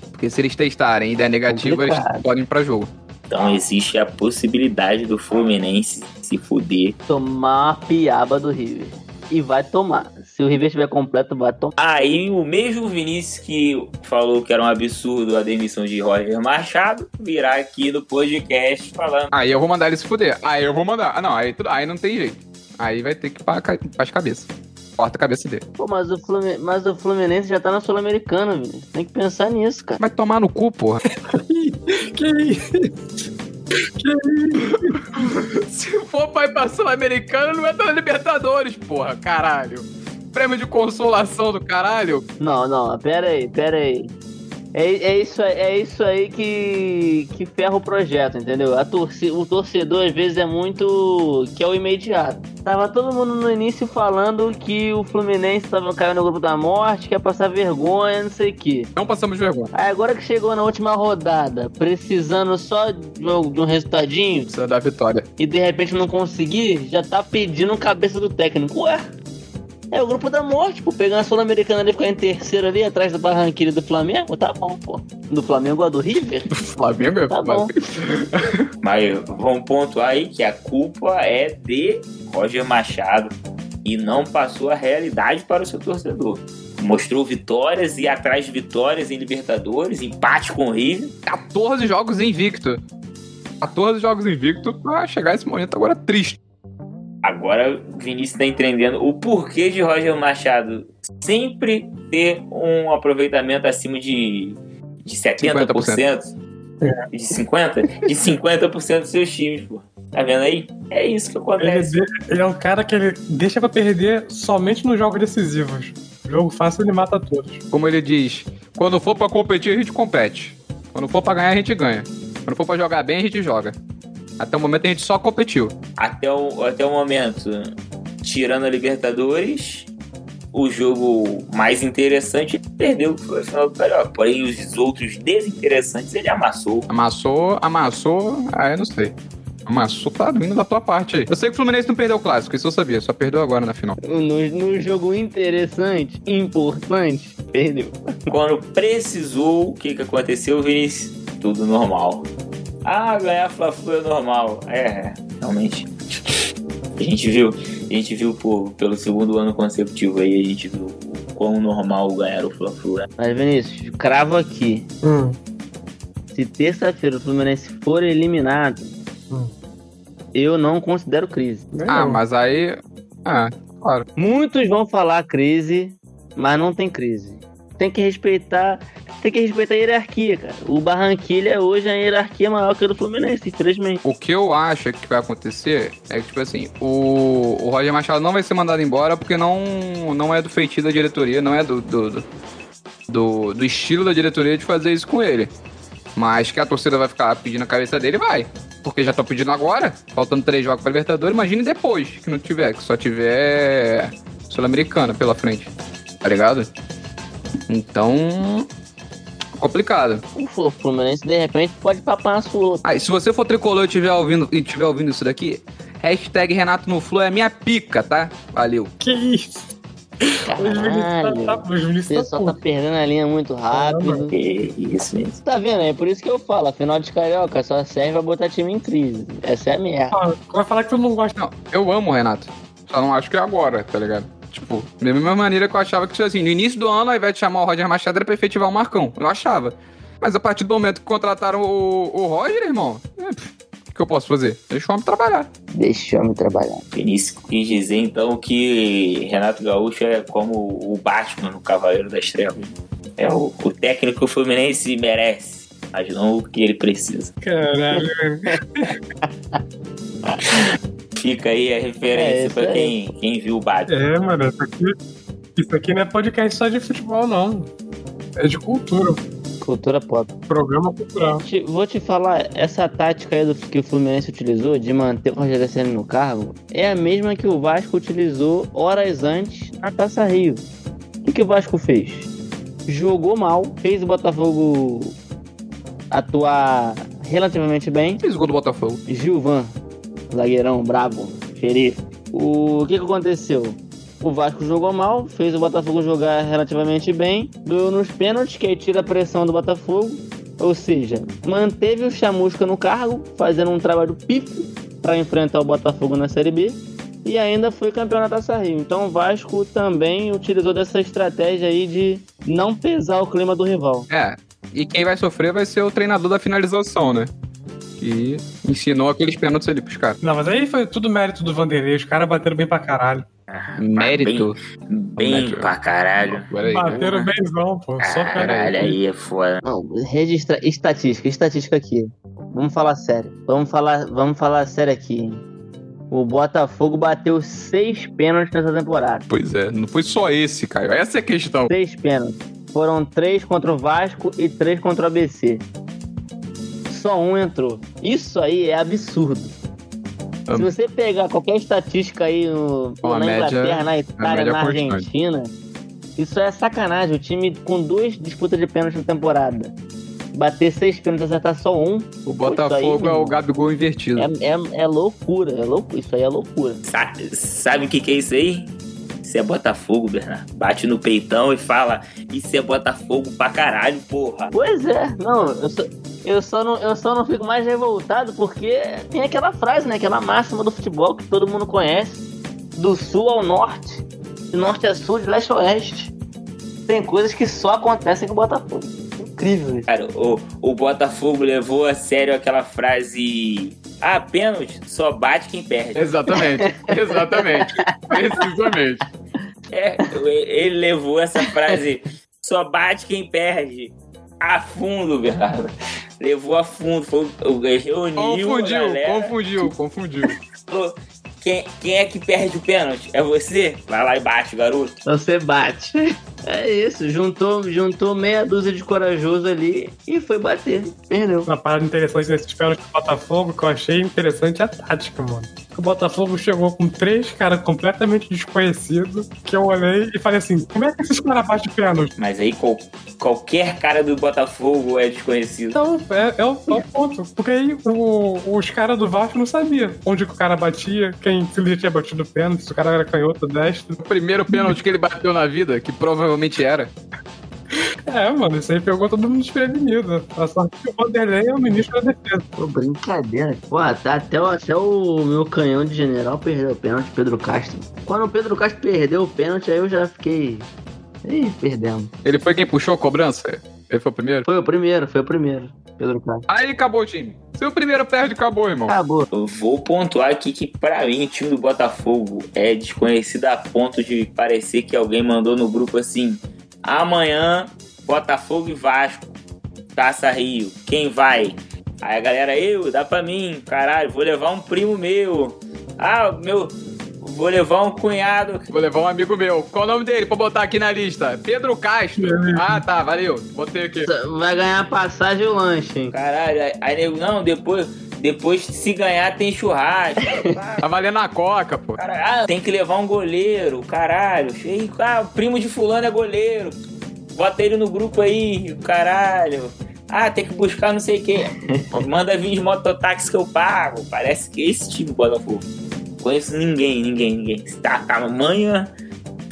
Porque se eles testarem e der negativo, eles podem ir pra jogo. Então existe a possibilidade do Fluminense se fuder. Tomar a piaba do River. E vai tomar. Se o River estiver completo, vai tomar. Aí o mesmo Vinícius que falou que era um absurdo a demissão de Roger Machado virá aqui no podcast falando. Aí eu vou mandar ele se fuder. Aí eu vou mandar. Ah, não, aí, tudo- aí não tem jeito. Aí vai ter que ir pra, ca- pras cabeças. Corta a cabeça dele. Pô, mas o, Flumin... mas o Fluminense já tá na Sul-Americana, velho. Tem que pensar nisso, cara. Vai tomar no cu, porra. Que isso? se for pra ir pra Sul-Americana, não entra na Libertadores, porra. Caralho. Prêmio de consolação do caralho. Não, não, pera aí, pera aí. É, é, isso, aí- é isso aí que, que ferra o projeto, entendeu? A torci, o torcedor às vezes é muito. que é o imediato. Tava todo mundo no início falando que o Fluminense tava caindo no grupo da morte, que ia passar vergonha, não sei o quê. Não passamos vergonha. Aí agora que chegou na última rodada, precisando só de um de um resultadinho, Precisa da vitória. e de repente não conseguir, já tá pedindo cabeça do técnico. Ué, é o grupo da morte, pô. Pegar a Sul-Americana ali e ficar em terceiro ali, atrás da Barranquilla do Flamengo, tá bom, pô. Do Flamengo ou do River? Flamengo é Tá bom. Mas vamos pontuar aí que a culpa é de Roger Machado e não passou a realidade para o seu torcedor. Mostrou vitórias e atrás de vitórias em Libertadores, empate com o River. 14 jogos invicto. 14 jogos invicto pra chegar esse momento agora triste. Agora o Vinícius está entendendo o porquê de Roger Machado sempre ter um aproveitamento acima de, de 70%. De 50%? De 50% dos seus times, pô. Tá vendo aí? É isso que Ele, acontece. de- ele é um cara que ele deixa pra perder somente nos jogos decisivos. Jogo fácil ele mata todos. Como ele diz, quando for pra competir, a gente compete. Quando for pra ganhar, a gente ganha. Quando for pra jogar bem, a gente joga. Até o momento a gente só competiu. Até o, até o momento, tirando a Libertadores, o jogo mais interessante ele perdeu, que foi o final do Carioca. Porém, os outros desinteressantes ele amassou. Amassou, amassou, aí eu não sei. Amassou tá vindo da tua parte aí. Eu sei que o Fluminense não perdeu o clássico, isso eu sabia, só perdeu agora na final. No, no jogo interessante, importante, perdeu. Quando precisou, o que, que aconteceu, Vinícius? Tudo normal. Ah, ganhar Fla-Flu é normal. É, realmente. A gente viu, a gente viu pô, pelo segundo ano consecutivo aí, a gente viu o quão normal ganhar o Fla-Flu é. Mas, Vinícius, cravo aqui. Hum. Se terça-feira o Fluminense for eliminado, Hum. eu não considero crise. Ah, Ganhou. mas aí. Ah, claro. Muitos vão falar crise, mas não tem crise. Tem que respeitar, tem que respeitar a hierarquia, cara. O Barranquilha hoje é a hierarquia maior que a do Fluminense, infelizmente. O que eu acho que vai acontecer é que, tipo assim, o, o Roger Machado não vai ser mandado embora porque não, não é do feitio da diretoria, não é do, do, do, do, do estilo da diretoria de fazer isso com ele. Mas que a torcida vai ficar pedindo a cabeça dele, vai. Porque já estão pedindo agora, faltando três jogos para Libertadores, imagine depois que não tiver, que só tiver Sul-Americana pela frente. Tá ligado? Então. Complicado. O Fluminense, de repente, pode papar a sua. Aí, se você for tricolor e estiver ouvindo, e tiver ouvindo isso daqui, hashtag Renato no Flu é minha pica, tá? Valeu. Que isso? Caralho. Tá- O tá pessoal tá puto. perdendo a linha muito rápido. Que isso, hein? Tá vendo? É por isso que eu falo, a final de carioca só serve pra botar time em crise. Essa é a merda. Ah, Vai falar que tu não gosta. Não, eu amo o Renato. Só não acho que é agora, tá ligado? Tipo, da mesma maneira que eu achava que, tipo assim, no início do ano, ao invés de chamar o Roger Machado, era pra efetivar o Marcão. Eu achava. Mas a partir do momento que contrataram o, o Roger, irmão, é, pff, o que eu posso fazer? Deixa o homem trabalhar. Deixa eu me trabalhar. Vinícius quis dizer então que Renato Gaúcho é como o Batman no Cavaleiro das Trevas. É o, o técnico que o Fluminense merece, mas não o que ele precisa. Caralho. Fica aí a É, referência isso pra quem, quem viu o Batman. É, mano, isso aqui, isso aqui não é podcast só de futebol, não. É de cultura, Cultura pop. programa cultural. Te- Vou te falar, essa tática aí do, que o Fluminense utilizou de manter o Rogério Senna no cargo é a mesma que o Vasco utilizou horas antes na Taça Rio. O que, que o Vasco fez? Jogou mal, fez o Botafogo atuar relativamente bem. Fez o gol do Botafogo. Gilvan, zagueirão brabo, xerife. O que, que aconteceu? O Vasco jogou mal, fez o Botafogo jogar relativamente bem, ganhou nos pênaltis, que aí tira a pressão do Botafogo. Ou seja, manteve o Chamusca no cargo, fazendo um trabalho pífio para enfrentar o Botafogo na Série B. E ainda foi campeão na Taça Rio. Então o Vasco também utilizou dessa estratégia aí de não pesar o clima do rival. É. E quem vai sofrer vai ser o treinador da finalização, né? Que ensinou aqueles pênaltis ali pros caras. Não, mas aí foi tudo mérito do Vanderlei. Os caras bateram bem pra caralho. Mérito. Bem Mérito. pra caralho. Peraí. Bateram bemzão, pô. Só Caralho, aí é foda. Não, registra estatística, estatística aqui. Vamos falar sério. Vamos falar, vamos falar sério aqui. O Botafogo bateu seis pênaltis nessa temporada. Pois é, não foi só esse, Caio. Essa é a questão. Seis pênaltis. Foram três contra o Vasco e três contra o ABC. Só um entrou. Isso aí é absurdo. Se você pegar qualquer estatística aí no, Bom, na média- Inglaterra, na Itália, na. Argentina, isso é sacanagem. O time com duas disputas de pênalti na temporada. Bater seis pênaltis e acertar só um. O Botafogo é o Gabigol invertido. É, é, é loucura, é loucura. Isso aí é loucura. Sa- Sabe o que, que é isso aí? Isso é Botafogo, Bernardo. Bate no peitão e fala: Isso é Botafogo pra caralho, porra. Pois é, não, eu só, eu só não, eu só não fico mais revoltado porque tem aquela frase, né? Aquela máxima do futebol que todo mundo conhece. Do sul ao norte, de norte a sul, de leste a oeste. Tem coisas que só acontecem com o Botafogo. Incrível isso. Cara, o, o Botafogo levou a sério aquela frase: Ah, pênalti, só bate quem perde. Exatamente, exatamente. Precisamente. É, ele levou essa frase: Só bate quem perde. A fundo, Bernardo. Levou a fundo. Foi, o- reuniu Confundiu, galera. confundiu, confundiu. falou, Quem, quem é que perde o pênalti? É você? Vai lá e bate, garoto. Você bate. É isso, juntou, juntou meia dúzia de corajoso ali e foi bater. Perdeu. Uma parada interessante nesses pênaltis do Botafogo que eu achei interessante é a tática, mano. O Botafogo chegou com três caras completamente desconhecidos que eu olhei e falei assim: como é que esses caras batem pênalti? Mas aí qual- qualquer cara do Botafogo é desconhecido. Então, é, é o, é o ponto. Porque aí o- os caras do Vasco não sabiam onde que o cara batia, quem se ele já tinha batido o pênalti, se o cara era canhoto, destro. O primeiro pênalti que ele bateu na vida, que provavelmente era. É, mano, isso aí pegou todo mundo desprevenido. A sorte que o Vanderlei é o ministro da defesa. Pô, brincadeira. Pô, tá até, o- até o meu canhão de general perdeu o pênalti, Pedro Castro. Quando o Pedro Castro perdeu o pênalti, aí eu já fiquei. Ih, perdemos. Ele foi quem puxou a cobrança? Ele foi o primeiro? Foi o primeiro, foi o primeiro. Pedro Castro. Aí acabou o time. Se o primeiro perde, acabou, irmão. Acabou. Eu vou pontuar aqui que, pra mim, o time do Botafogo é desconhecido a ponto de parecer que alguém mandou no grupo assim: amanhã, Botafogo e Vasco Taça Rio. Quem vai? Aí a galera, eu, dá pra mim, caralho, vou levar um primo meu. Ah, meu, vou levar um cunhado. Vou levar um amigo meu. Qual o nome dele pra botar aqui na lista? Pedro Castro. Ah, tá, valeu. Botei aqui. Vai ganhar passagem e o lanche, hein? Caralho, aí, nego, não, depois, depois se ganhar tem churrasco. Tá valendo a coca, pô. Caralho, ah, tem que levar um goleiro, caralho. Ah, o primo de fulano é goleiro. Bota ele no grupo aí, caralho. Ah, tem que buscar não sei o quê. Manda vir de mototáxi que eu pago. Parece que esse time do Botafogo. Conheço ninguém, ninguém, ninguém. Tá, tá manha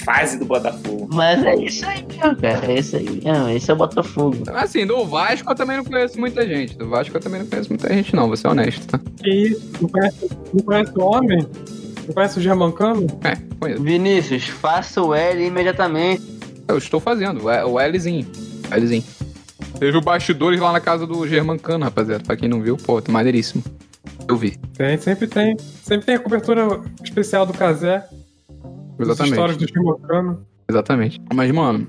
fase do Botafogo. Mas é isso aí mesmo, cara. É isso aí mesmo. Esse é o Botafogo. Assim, do Vasco eu também não conheço muita gente. Do Vasco eu também não conheço muita gente, não. Vou ser honesto, tá? Que isso? Não conhece, não conhece o homem? Não conhece o Germancano? É, conheço. Vinícius, faça o L imediatamente. Eu estou fazendo. é O Lzinho. Lzinho. Teve o bastidores lá na casa do Germancano, rapaziada. Pra quem não viu, pô, tá maneiríssimo. Eu vi. Tem, sempre tem. Sempre tem a cobertura especial do Casé. As histórias Exatamente. do Germancano. Exatamente. Mas, mano,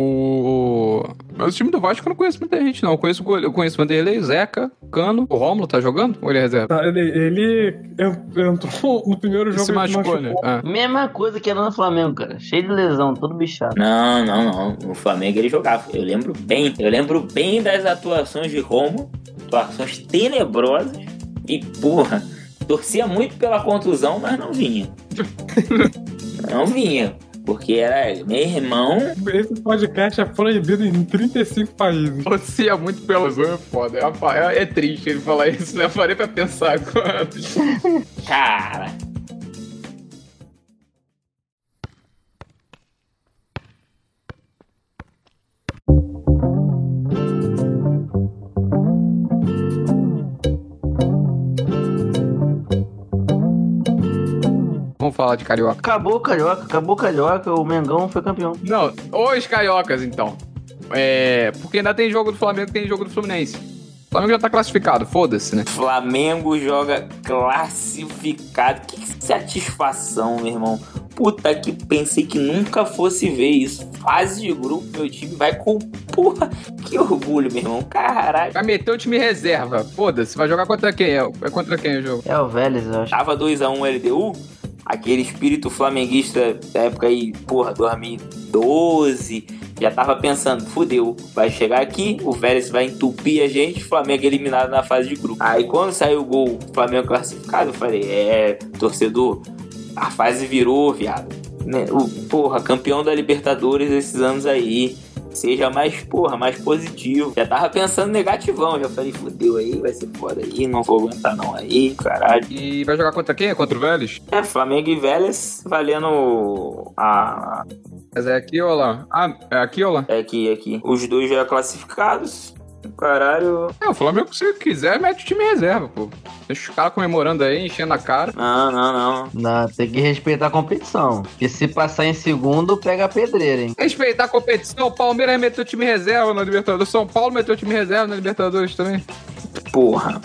o. Mas o time do Vasco eu não conheço muita gente, não. Eu conheço, eu conheço o Vanderlei, Zeca, Cano. O Rômulo tá jogando? Ou ele é reserva? Tá, ele, ele en- entrou no primeiro jogo se machucou, né? Ah. Mesma coisa que era no Flamengo, cara. Cheio de lesão, todo bichado. Não, não, não. O Flamengo ele jogava. Eu lembro bem. Eu lembro bem das atuações de Romo. Atuações tenebrosas. E, porra, torcia muito pela contusão, mas não vinha. não vinha. Porque era meu irmão. Esse podcast é proibido em 35 países. Torcia muito pelo Zão, é foda. É, é- é triste ele falar isso, né? Eu parei pra pensar agora. Cara. Falar de carioca. Acabou o Carioca, acabou o Carioca, o Mengão foi campeão. Não, os cariocas, então. É. Porque ainda tem jogo do Flamengo tem jogo do Fluminense. O Flamengo já tá classificado, foda-se, né? Flamengo joga classificado. Que satisfação, meu irmão. Puta que pensei que nunca fosse ver isso. Fase de grupo, meu time vai com. Porra, que orgulho, meu irmão. Caralho. Vai meter o time reserva. Foda-se, vai jogar contra quem? É é contra quem o jogo? É o Vélez, eu acho. Tava 2x1 LDU, aquele espírito flamenguista da época aí, porra, 2012, já tava pensando, fudeu, vai chegar aqui, o Vélez vai entupir a gente, Flamengo eliminado na fase de grupo. Aí quando saiu o gol, Flamengo classificado, eu falei, é, torcedor, a fase virou, viado. Né? O, porra, campeão da Libertadores esses anos aí. Seja mais, porra, mais positivo. Já tava pensando negativão. Já falei, fudeu aí, vai ser foda aí. Não vou aguentar não aí, caralho. E vai jogar contra quem? É contra o Vélez? É, Flamengo e Vélez valendo a. Mas é aqui ou lá? Ah, é aqui ou lá? É aqui, aqui. Os dois já classificados. Caralho. É, o Flamengo, se quiser, mete o time reserva, pô. Deixa os caras comemorando aí, enchendo a cara. Não, não, não. Não, tem que respeitar a competição. Porque se passar em segundo, pega a pedreira, hein? Respeitar a competição, o Palmeiras meteu o time reserva na Libertadores. São Paulo meteu o time reserva na Libertadores também. Porra.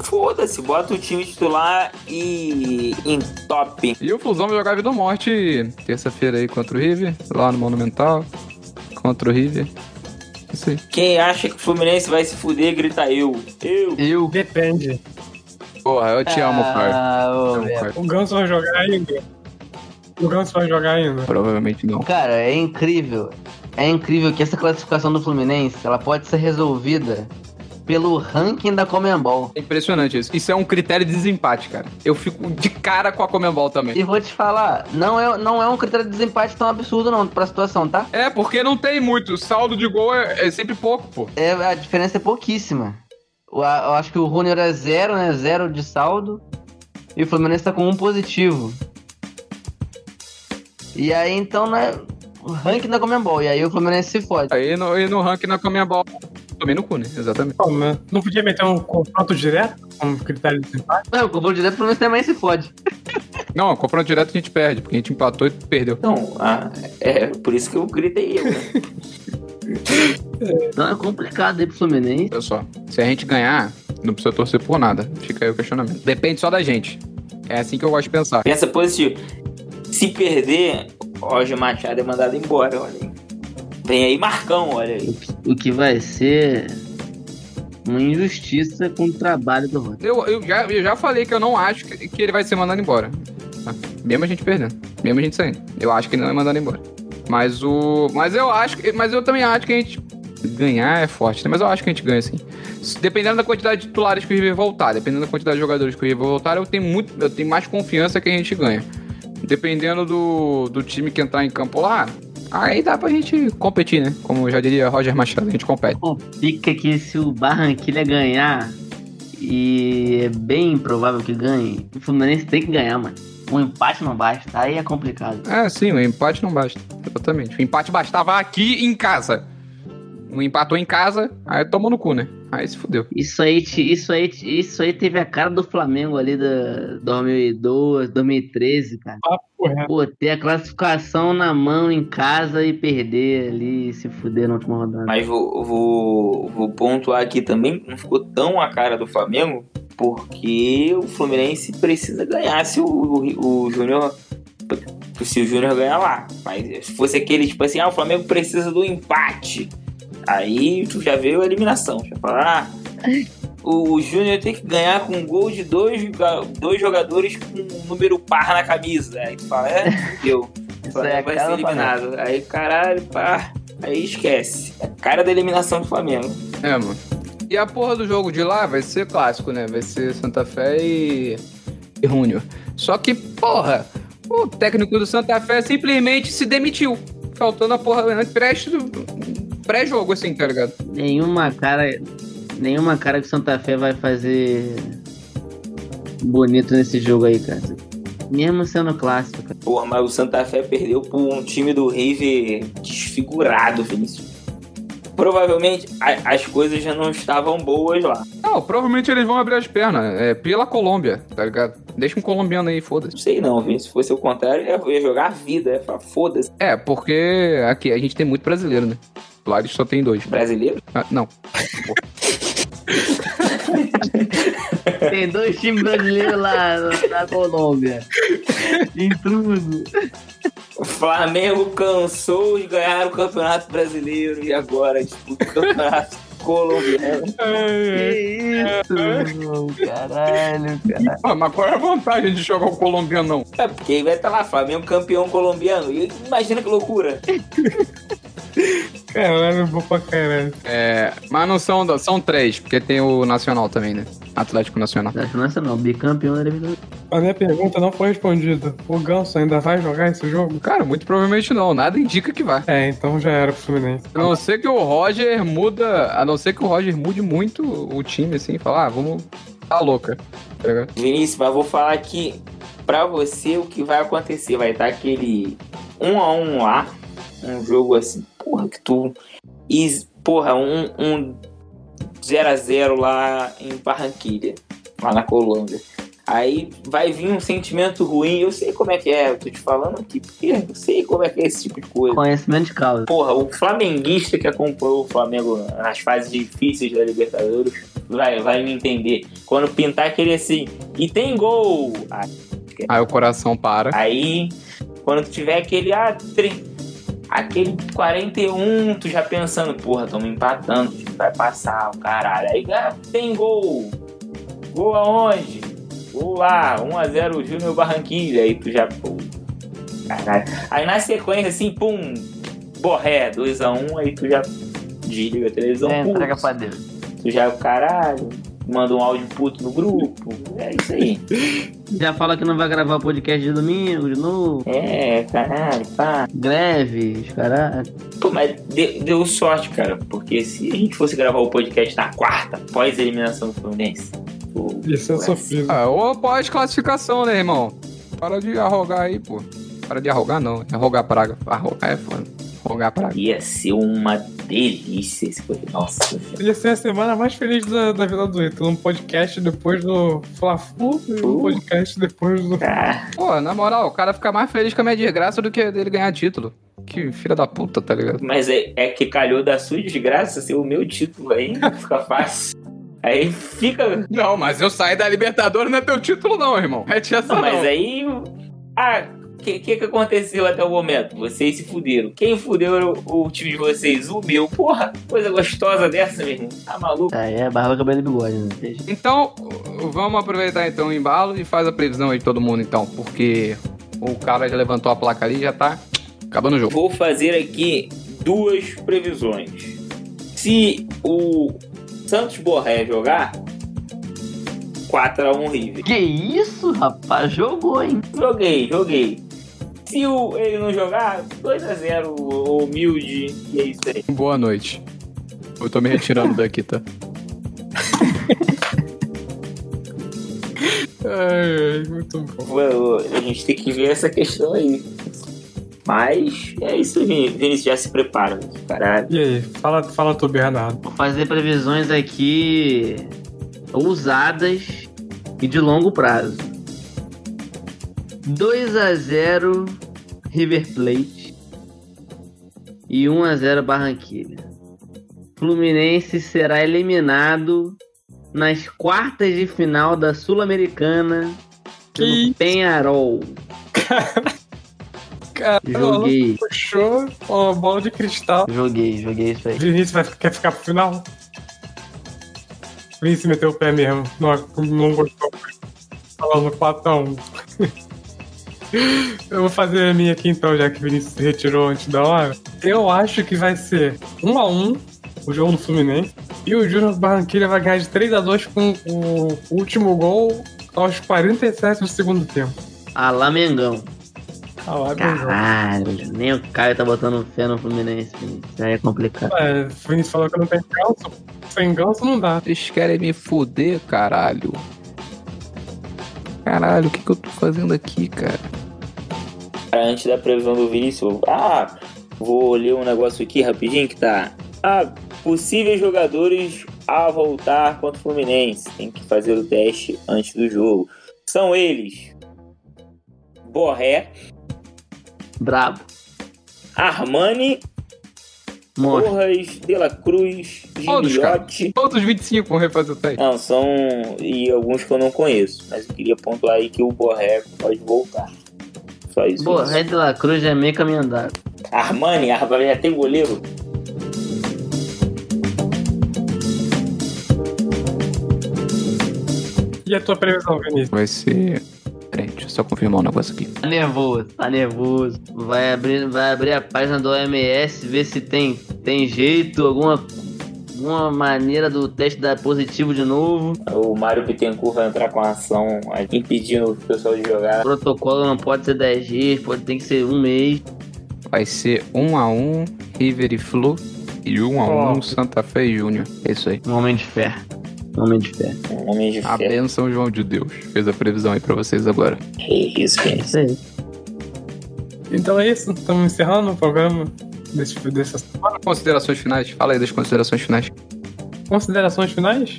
Foda-se, bota o time titular e. em top. E o Flusão vai jogar vida ou morte terça-feira aí contra o River, lá no Monumental. Contra o River. Aí. Quem acha que o Fluminense vai se fuder, grita eu. Eu. Eu. Depende. Porra, eu te amo. Ah, ô, Te amo, pai. O Ganso vai jogar ainda. O Ganso vai jogar ainda. Provavelmente não. Cara, é incrível. É incrível que essa classificação do Fluminense, ela pode ser resolvida pelo ranking da Comembol. É impressionante isso. Isso é um critério de desempate, cara. Eu fico de cara com a Comembol também. E vou te falar, não é, não é um critério de desempate tão absurdo não pra situação, tá? É, porque não tem muito. O saldo de gol é, é sempre pouco, pô. É, a diferença é pouquíssima. A- Eu acho que o Júnior é zero, né? Zero de saldo. E o Fluminense tá com um positivo. E aí, então, né? O ranking da Comembol. E aí o Fluminense se fode. Aí no, e no ranking na Comembol, tomei no cu, né? Exatamente. Não podia meter um confronto direto como critério de desempate? Não, o confronto direto o Fluminense também se fode. Não, comprando direto a gente perde, porque a gente empatou e perdeu. Então, ah, é por isso que eu gritei eu. né? Então é complicado aí pro Fluminense. Olha só, se a gente ganhar, não precisa torcer por nada. Fica aí o questionamento. Depende só da gente. É assim que eu gosto de pensar. Pensa positivo. Se perder, Roger Machado é mandado embora, olha aí. Vem aí Marcão, olha aí. O que vai ser Uma injustiça com o trabalho do Roger. Eu, eu, já, eu já falei que eu não acho que, que ele vai ser mandado embora. Tá? Mesmo a gente perdendo. Mesmo a gente saindo. Eu acho que ele não é mandado embora. Mas o. Mas eu acho que. Mas eu também acho que a gente. Ganhar é forte, né? mas eu acho que a gente ganha sim. Dependendo da quantidade de titulares que o River voltar, dependendo da quantidade de jogadores que o River voltar, eu tenho muito. Eu tenho mais confiança que a gente ganha. Dependendo do, do time que entrar em campo lá, aí dá pra gente competir, né? Como já diria Roger Machado, a gente compete. Fica que se o Barranquilha ganhar, e é bem improvável que ganhe, o Fluminense tem que ganhar, mano. Um empate não basta, aí é complicado. É, sim, o empate não basta. Exatamente. O empate bastava aqui em casa. Um empatou em casa, aí tomou no cu, né? Aí se fudeu. Isso aí, isso aí, isso aí teve a cara do Flamengo ali da 2012, 2013, cara. Papo reto. Pô, ter a classificação na mão em casa e perder ali e se fuder na última rodada. Mas vou, vou, vou pontuar aqui também, não ficou tão a cara do Flamengo, porque o Fluminense precisa ganhar se o, o, o Júnior. Se o Júnior ganhar lá. Mas se fosse aquele tipo assim, ah, o Flamengo precisa do empate. Aí tu já veio a eliminação. Já fala, ah, o, Júnior tem que ganhar com um gol de dois, dois jogadores com um número par na camisa. Aí tu fala, é, deu. Aí é vai ser do Flamengo. eliminado. Aí, caralho, pá. Aí esquece. É a cara da eliminação do Flamengo. É, mano. E a porra do jogo de lá vai ser clássico, né? Vai ser Santa Fé e, e Júnior. Só que, porra, o técnico do Santa Fé simplesmente se demitiu. Faltando a porra pré- pré-jogo, assim, tá ligado? Nenhuma cara. Nenhuma cara que Santa Fé vai fazer bonito nesse jogo aí, cara. Mesmo sendo clássico, cara. Porra, mas o Santa Fé perdeu por um time do River desfigurado, Vinícius. Provavelmente a- as coisas já não estavam boas lá. Não, provavelmente eles vão abrir as pernas. É pela Colômbia, tá ligado? Deixa um colombiano aí, foda-se. Não sei não, Vinícius. Se fosse o contrário, eu ia jogar a vida. Foda-se. É, porque aqui a gente tem muito brasileiro, né? Lá eles só tem dois. Brasileiro? Ah, não. Tem dois times brasileiros lá na- Colômbia. Intruso. O Flamengo cansou de ganhar o Campeonato Brasileiro e agora disputa o Campeonato Colombiano. Que isso, caralho, cara. Ah, mas qual é a vantagem de jogar o colombiano, não? É porque aí vai estar lá, Flamengo campeão colombiano. E imagina que loucura. Caralho, bom pra caralho. É, mas não são, são três, porque tem o Nacional também, né? Atlético Nacional. Atlético Nacional, bicampeão da Libertadores. A minha pergunta não foi respondida. O Ganso ainda vai jogar esse jogo? Cara, muito provavelmente não. Nada indica que vai. É, então já era pro Fluminense. A não ser que o Roger muda. A não ser que o Roger mude muito o time, assim, e falar, ah, vamos. Tá louca. Tá? Vinícius, mas vou falar aqui pra você o que vai acontecer. Vai estar aquele um a um lá. Um jogo assim, porra, que tu. E, porra, um, um 0 a 0 lá em Barranquilha, lá na Colômbia. Aí vai vir um sentimento ruim. Eu sei como é que é, eu tô te falando aqui, porque eu sei como é que é esse tipo de coisa. Conhecimento de causa. Porra, o flamenguista que acompanhou o Flamengo nas fases difíceis da Libertadores vai, vai me entender. Quando pintar aquele assim, e tem gol! Aí, Aí o coração para. aí, quando tu tiver aquele, ah, aquele 41, tu já pensando, porra, estamos empatando, o time vai passar, o caralho. Aí, ah, tem gol! Gol aonde? Gol lá, 1x0 Júnior Barranquilha. Aí tu já, pô, caralho. Aí na sequência, assim, pum, borré, 2x1, aí tu já desliga a televisão. É, entrega pra Deus. tu já, caralho, manda um áudio puto no grupo. É isso aí. Já fala que não vai gravar o podcast de domingo de novo. É, caralho, pá. Greve, os caralho. Pô, mas deu, deu sorte, cara, porque se a gente fosse gravar o podcast na quarta, pós eliminação do Fluminense. pô, Isso é sofrido. Ah, ou pós-classificação, né, irmão? Para de arrogar aí, pô. Para de arrogar, não. Arrogar praga. Arrogar é foda. Arrogar praga. Ia ser uma delícia esse. Nossa. Ia ser a semana mais feliz da, da vida do Ito. Um podcast depois do Fla-Flu e um podcast depois do... Ah, Pô, na moral, o cara fica mais feliz com a minha desgraça do que dele ganhar título. Que filha da puta, tá ligado? mas é, é que calhou da sua desgraça ser o meu título aí, fica fácil. Aí fica. Não, mas eu saí da Libertadores não é teu título, não, irmão. É essa Não, mas aí. Ah, O que, que, que aconteceu até o momento? Vocês se fuderam. Quem fudeu o, o time de vocês? O meu. Porra, coisa gostosa dessa, meu irmão. Tá maluco? Aí é barba, cabelo e bigode, né? Então, vamos aproveitar então o embalo e faz a previsão aí de todo mundo então, porque o cara já levantou a placa ali e já tá acabando o jogo. Vou fazer aqui duas previsões. Se o Santos Borré jogar, 4x1 River. Que isso, rapaz? Jogou, hein? Joguei, joguei. Se o, ele não jogar, 2x0 humilde e é isso aí. Boa noite. Eu tô me retirando daqui, tá? Ai, ai, muito bom. A gente tem que ver essa questão aí. Mas é isso, Vinícius. Já se prepara. Caralho. E aí, fala, fala tu, Bernardo. Vou fazer previsões aqui ousadas e de longo prazo. 2 a 0 River Plate e 1 a 0 Barranquilla. Fluminense será eliminado nas quartas de final da Sul-Americana pelo Penharol. cara, Joguei, puxou uma bola de cristal. joguei, joguei isso aí. Vinícius vai, quer ficar pro final? Vinícius meteu o pé mesmo. Não, não gostou. Falando 4x1. Eu vou fazer a minha aqui então, já que o Vinícius se retirou antes da hora. Eu acho que vai ser 1x1 o jogo do Fluminense. E o Júnior Barranquilla vai ganhar de 3x2 com o último gol aos 47 do segundo tempo. Alá Mengão. Ah, lá, meu jogo. Caralho, nem o Caio tá botando fé no Fluminense. Isso aí é complicado. É, o Vinícius falou que não tem ganso. Sem ganso não dá. Vocês querem me fuder, caralho? Caralho, o que, que eu tô fazendo aqui, cara? Antes da previsão do Vinícius, ah, vou ler um negócio aqui rapidinho que tá. Ah, possíveis jogadores a voltar contra o Fluminense. Tem que fazer o teste antes do jogo. São eles: Borré, Brabo. Armani, Monstro. Porras, De La Cruz, Todos. Giliotti. Todos os 25 vão refazer o teste. Não, são. E alguns que eu não conheço. Mas eu queria pontuar aí que o Borré pode voltar. Só isso. Boa, Red de la Cruz já é meio caminho andado. Armani, Armani já tem goleiro. E a tua previsão, Vinícius? Vai ser. Peraí, deixa eu só confirmar um negócio aqui. Tá nervoso, tá nervoso. Vai abrir, vai abrir a página do OMS, ver se tem, tem jeito, alguma, alguma maneira do teste dar positivo de novo. O Mário Bittencourt vai entrar com a ação impedindo o pessoal de O jogar. protocolo não pode ser 10 dias, pode ter que ser um mês. Vai ser 1x1 River e Flu e 1x1 Ó. Santa Fé e Júnior. É isso aí. Um homem de fé. Um homem de fé. Um homem de A fé. benção João de Deus. Fez a previsão aí pra vocês agora. Que isso, É isso aí. Então é isso, estamos encerrando o programa desse, dessa semana. Considerações finais? Fala aí das considerações finais. Considerações finais?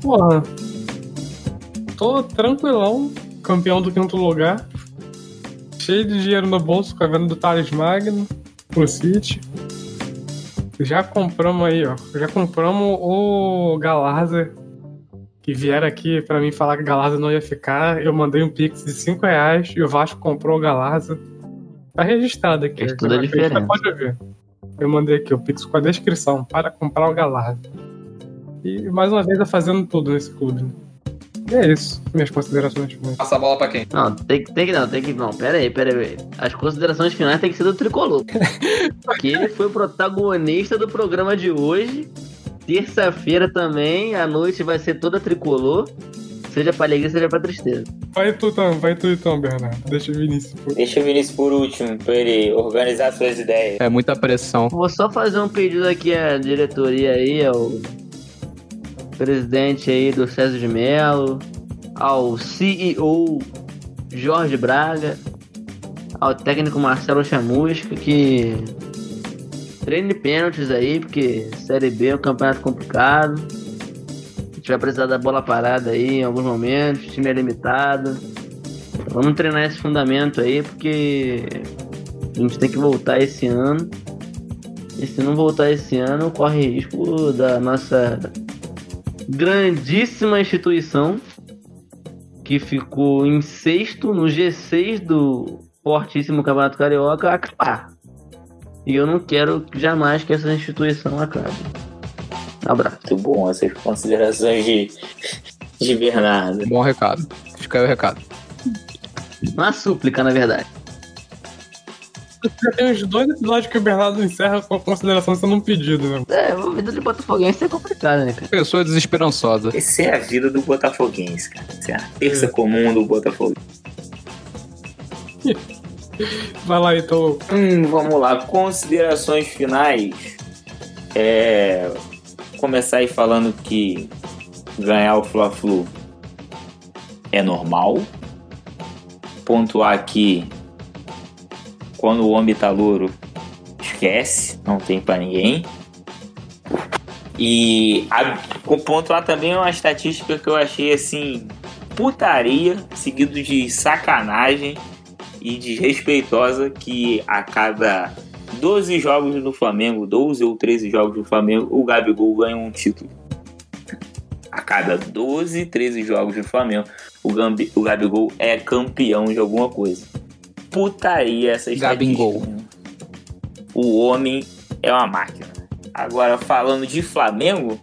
Porra. Tô tranquilão, campeão do quinto lugar. Cheio de dinheiro no bolso com a venda do Thales Magno pro City. Já compramos aí, ó. Já compramos o Galarza. Que vieram aqui pra mim falar que o Galarza não ia ficar. Eu mandei um pix de 5 reais e o Vasco comprou o Galarza. Tá registrado aqui. Fez toda a diferença. Pode ver. Eu mandei aqui o pix com a descrição para comprar o Galarza. E mais uma vez eu fazendo tudo nesse clube. né? E é isso. Minhas considerações finais. Passa a bola pra quem? Não, tem que, tem que não, tem que não. Pera aí, pera aí. As considerações finais tem que ser do Tricolor. que ele foi o protagonista do programa de hoje. Terça-feira também, a noite vai ser toda tricolor. Seja pra alegria, seja pra tristeza. Vai tu então, vai tu então, Bernardo. Deixa o Vinícius. por- Deixa o Vinícius por último, pra ele organizar suas ideias. É muita pressão. Vou só fazer um pedido aqui à diretoria aí, ao presidente aí do César de Mello, ao CEO Jorge Braga, ao técnico Marcelo Chamusca, que treine pênaltis aí, porque Série B é um campeonato complicado. Gente vai precisar da bola parada aí em alguns momentos, o time é limitado. Vamos treinar esse fundamento aí, porque a gente tem que voltar esse ano. E se não voltar esse ano, corre risco da nossa grandíssima instituição que ficou em sexto no G6 do fortíssimo Campeonato Carioca acabar. E eu não quero jamais que essa instituição acabe. Abraço. Muito bom essas considerações de, de Bernardo. Bom recado. Fica aí o recado. Uma súplica, na verdade. Já tem uns dois episódios que o Bernardo encerra com a consideração sendo um pedido, né? É, a vida de Botafoguense é complicada, né, cara? Pessoa desesperançosa. Essa é a vida do Botafoguense, cara. Essa é a terça comum do Botafogo. Vai lá, então. Hum, vamos lá. Considerações finais. É. Começar aí falando que ganhar o Fla-Flu é normal. Pontuar que quando o homem tá louro, esquece, não tem pra ninguém. E a, pontuar também uma estatística que eu achei assim, putaria, seguido de sacanagem e desrespeitosa, que a cada 12 jogos do Flamengo, 12 ou 13 jogos do Flamengo, o Gabigol ganha um título. A cada 12, 13 jogos do Flamengo, o, Gambi, o Gabigol é campeão de alguma coisa. Putaria essa estatística. Gabigol. O homem é uma máquina. Agora, falando de Flamengo,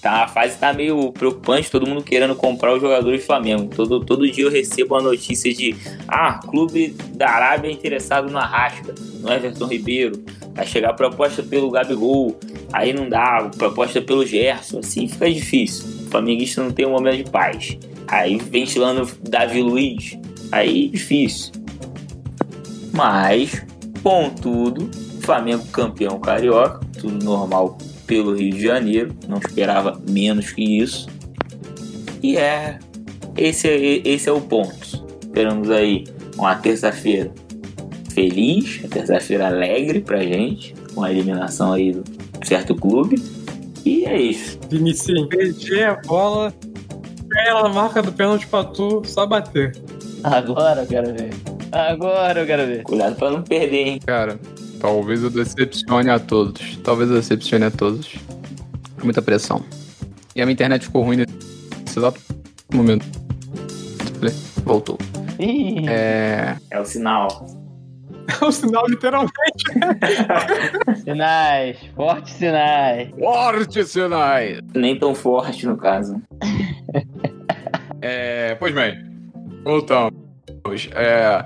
tá, a fase tá meio preocupante, todo mundo querendo comprar os jogadores do Flamengo. Todo, todo dia eu recebo a notícia de ah, clube da Arábia é interessado na Rasca, no Everton Ribeiro. Vai chegar proposta pelo Gabigol, aí não dá, proposta pelo Gerson, assim fica difícil. O flamenguista não tem um momento de paz. Aí ventilando Davi Luiz, aí difícil. Mas, contudo, Flamengo campeão carioca, tudo normal pelo Rio de Janeiro, não esperava menos que isso. E é esse é, esse é o ponto. Esperamos aí uma terça-feira feliz, uma terça-feira alegre pra gente, com a eliminação aí do certo clube. E é isso. Vinicius, perdi a bola, ela marca do pênalti pra tu, só bater. Agora eu quero ver. Agora eu quero ver. Cuidado pra não perder, hein? Cara, talvez eu decepcione a todos. Talvez eu decepcione a todos. Muita pressão. E a minha internet ficou ruim nesse exato momento. Voltou. Ih, É. É o sinal. É o sinal, literalmente. Sinais, fortes sinais. Forte sinais! Nem tão forte no caso. É. Pois bem. Voltamos. É.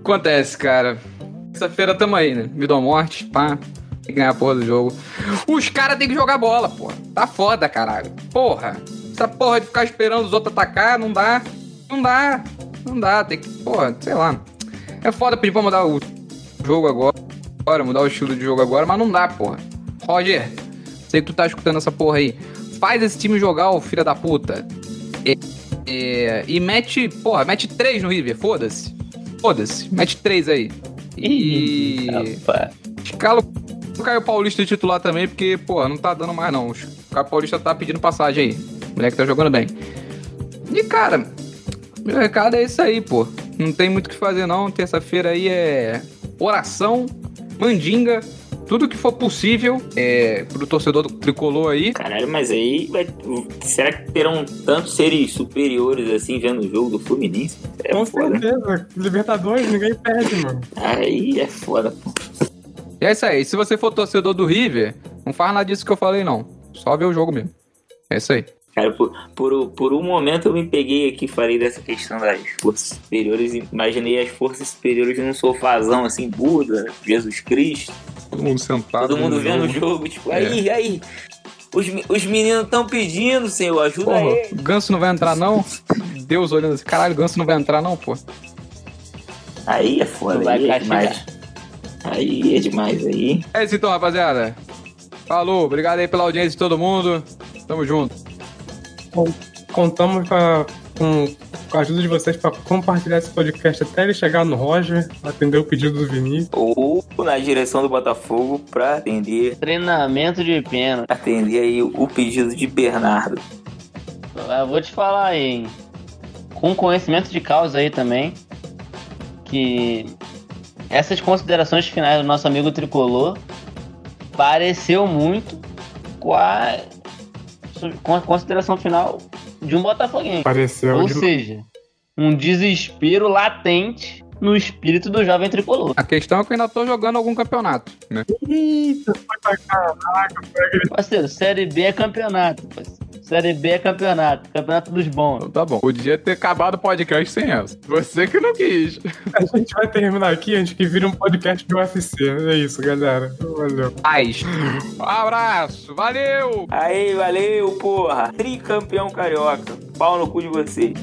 Acontece, cara. Terça-feira tamo aí, né? Me dou morte, pá. Tem que ganhar a porra do jogo. Os caras têm que jogar bola, porra. Tá foda, caralho. Porra. Essa porra de ficar esperando os outros atacar, não dá. Não dá. Não dá. Tem que. Porra, sei lá. É foda pedir pra mudar o jogo agora. Mudar o estilo de jogo agora, mas não dá, porra. Roger, sei que tu tá escutando essa porra aí. Faz esse time jogar, ô filho da puta. E, e, e mete, porra, mete três no River, foda-se. Foda-se, mete três aí. E. Rapaz. Escala o Caio Paulista titular também, porque, pô, não tá dando mais não. O Caio Paulista tá pedindo passagem aí. O moleque tá jogando bem. E, cara, meu recado é isso aí, pô. Não tem muito o que fazer não. Terça-feira aí é oração, mandinga, tudo que for possível é, pro torcedor do tricolor aí. Caralho, mas aí vai- será que terão tantos seres superiores assim vendo o jogo do Fluminense? É Com foda. certeza. Libertadores, ninguém perde, mano. Aí é foda, pô. E é isso aí. Se você for torcedor do River, não faz nada disso que eu falei, não. Só ver o jogo mesmo. É isso aí. Cara, por, por, por um momento eu me peguei aqui e falei dessa questão das forças superiores. e Imaginei as forças superiores num sofazão assim, Buda, Jesus Cristo, Todo mundo sentado. todo mundo vendo o jogo. Tipo, aí, aí. Os, os meninos estão pedindo, senhor, ajuda Porra, aí. o Ganso não vai entrar, não? Deus olhando assim, caralho, o Ganso não vai entrar, não, pô. Aí é foda, vai aí é demais. Aí é demais aí. É isso então, rapaziada. Falou, obrigado aí pela audiência de todo mundo. Tamo junto. Contamos pra- com, com a ajuda de vocês pra compartilhar esse podcast até ele chegar no Roger, atender o pedido do Vinícius. Ou na direção do Botafogo pra atender, Treinamento de pênalti. atender aí o pedido de Bernardo. Eu vou te falar aí, hein? com conhecimento de causa aí também, que essas considerações finais do nosso amigo tricolor pareceu muito com a, com a consideração final de um Botafoguense. Pareceu. Ou de- seja, um desespero latente no espírito do jovem tricolor. A questão é que eu ainda tô jogando algum campeonato, né? Eita, foi pra caraca, Parceiro, Série B é campeonato, parceiro. Série B é campeonato, campeonato dos bons. Então tá bom. Podia ter acabado o podcast sem essa. Você que não quis. A gente vai terminar aqui antes que vire um podcast de UFC. É isso, galera. Valeu. Paz. Um abraço. Valeu! Aí, valeu, porra. Tricampeão carioca. Pau no cu de vocês.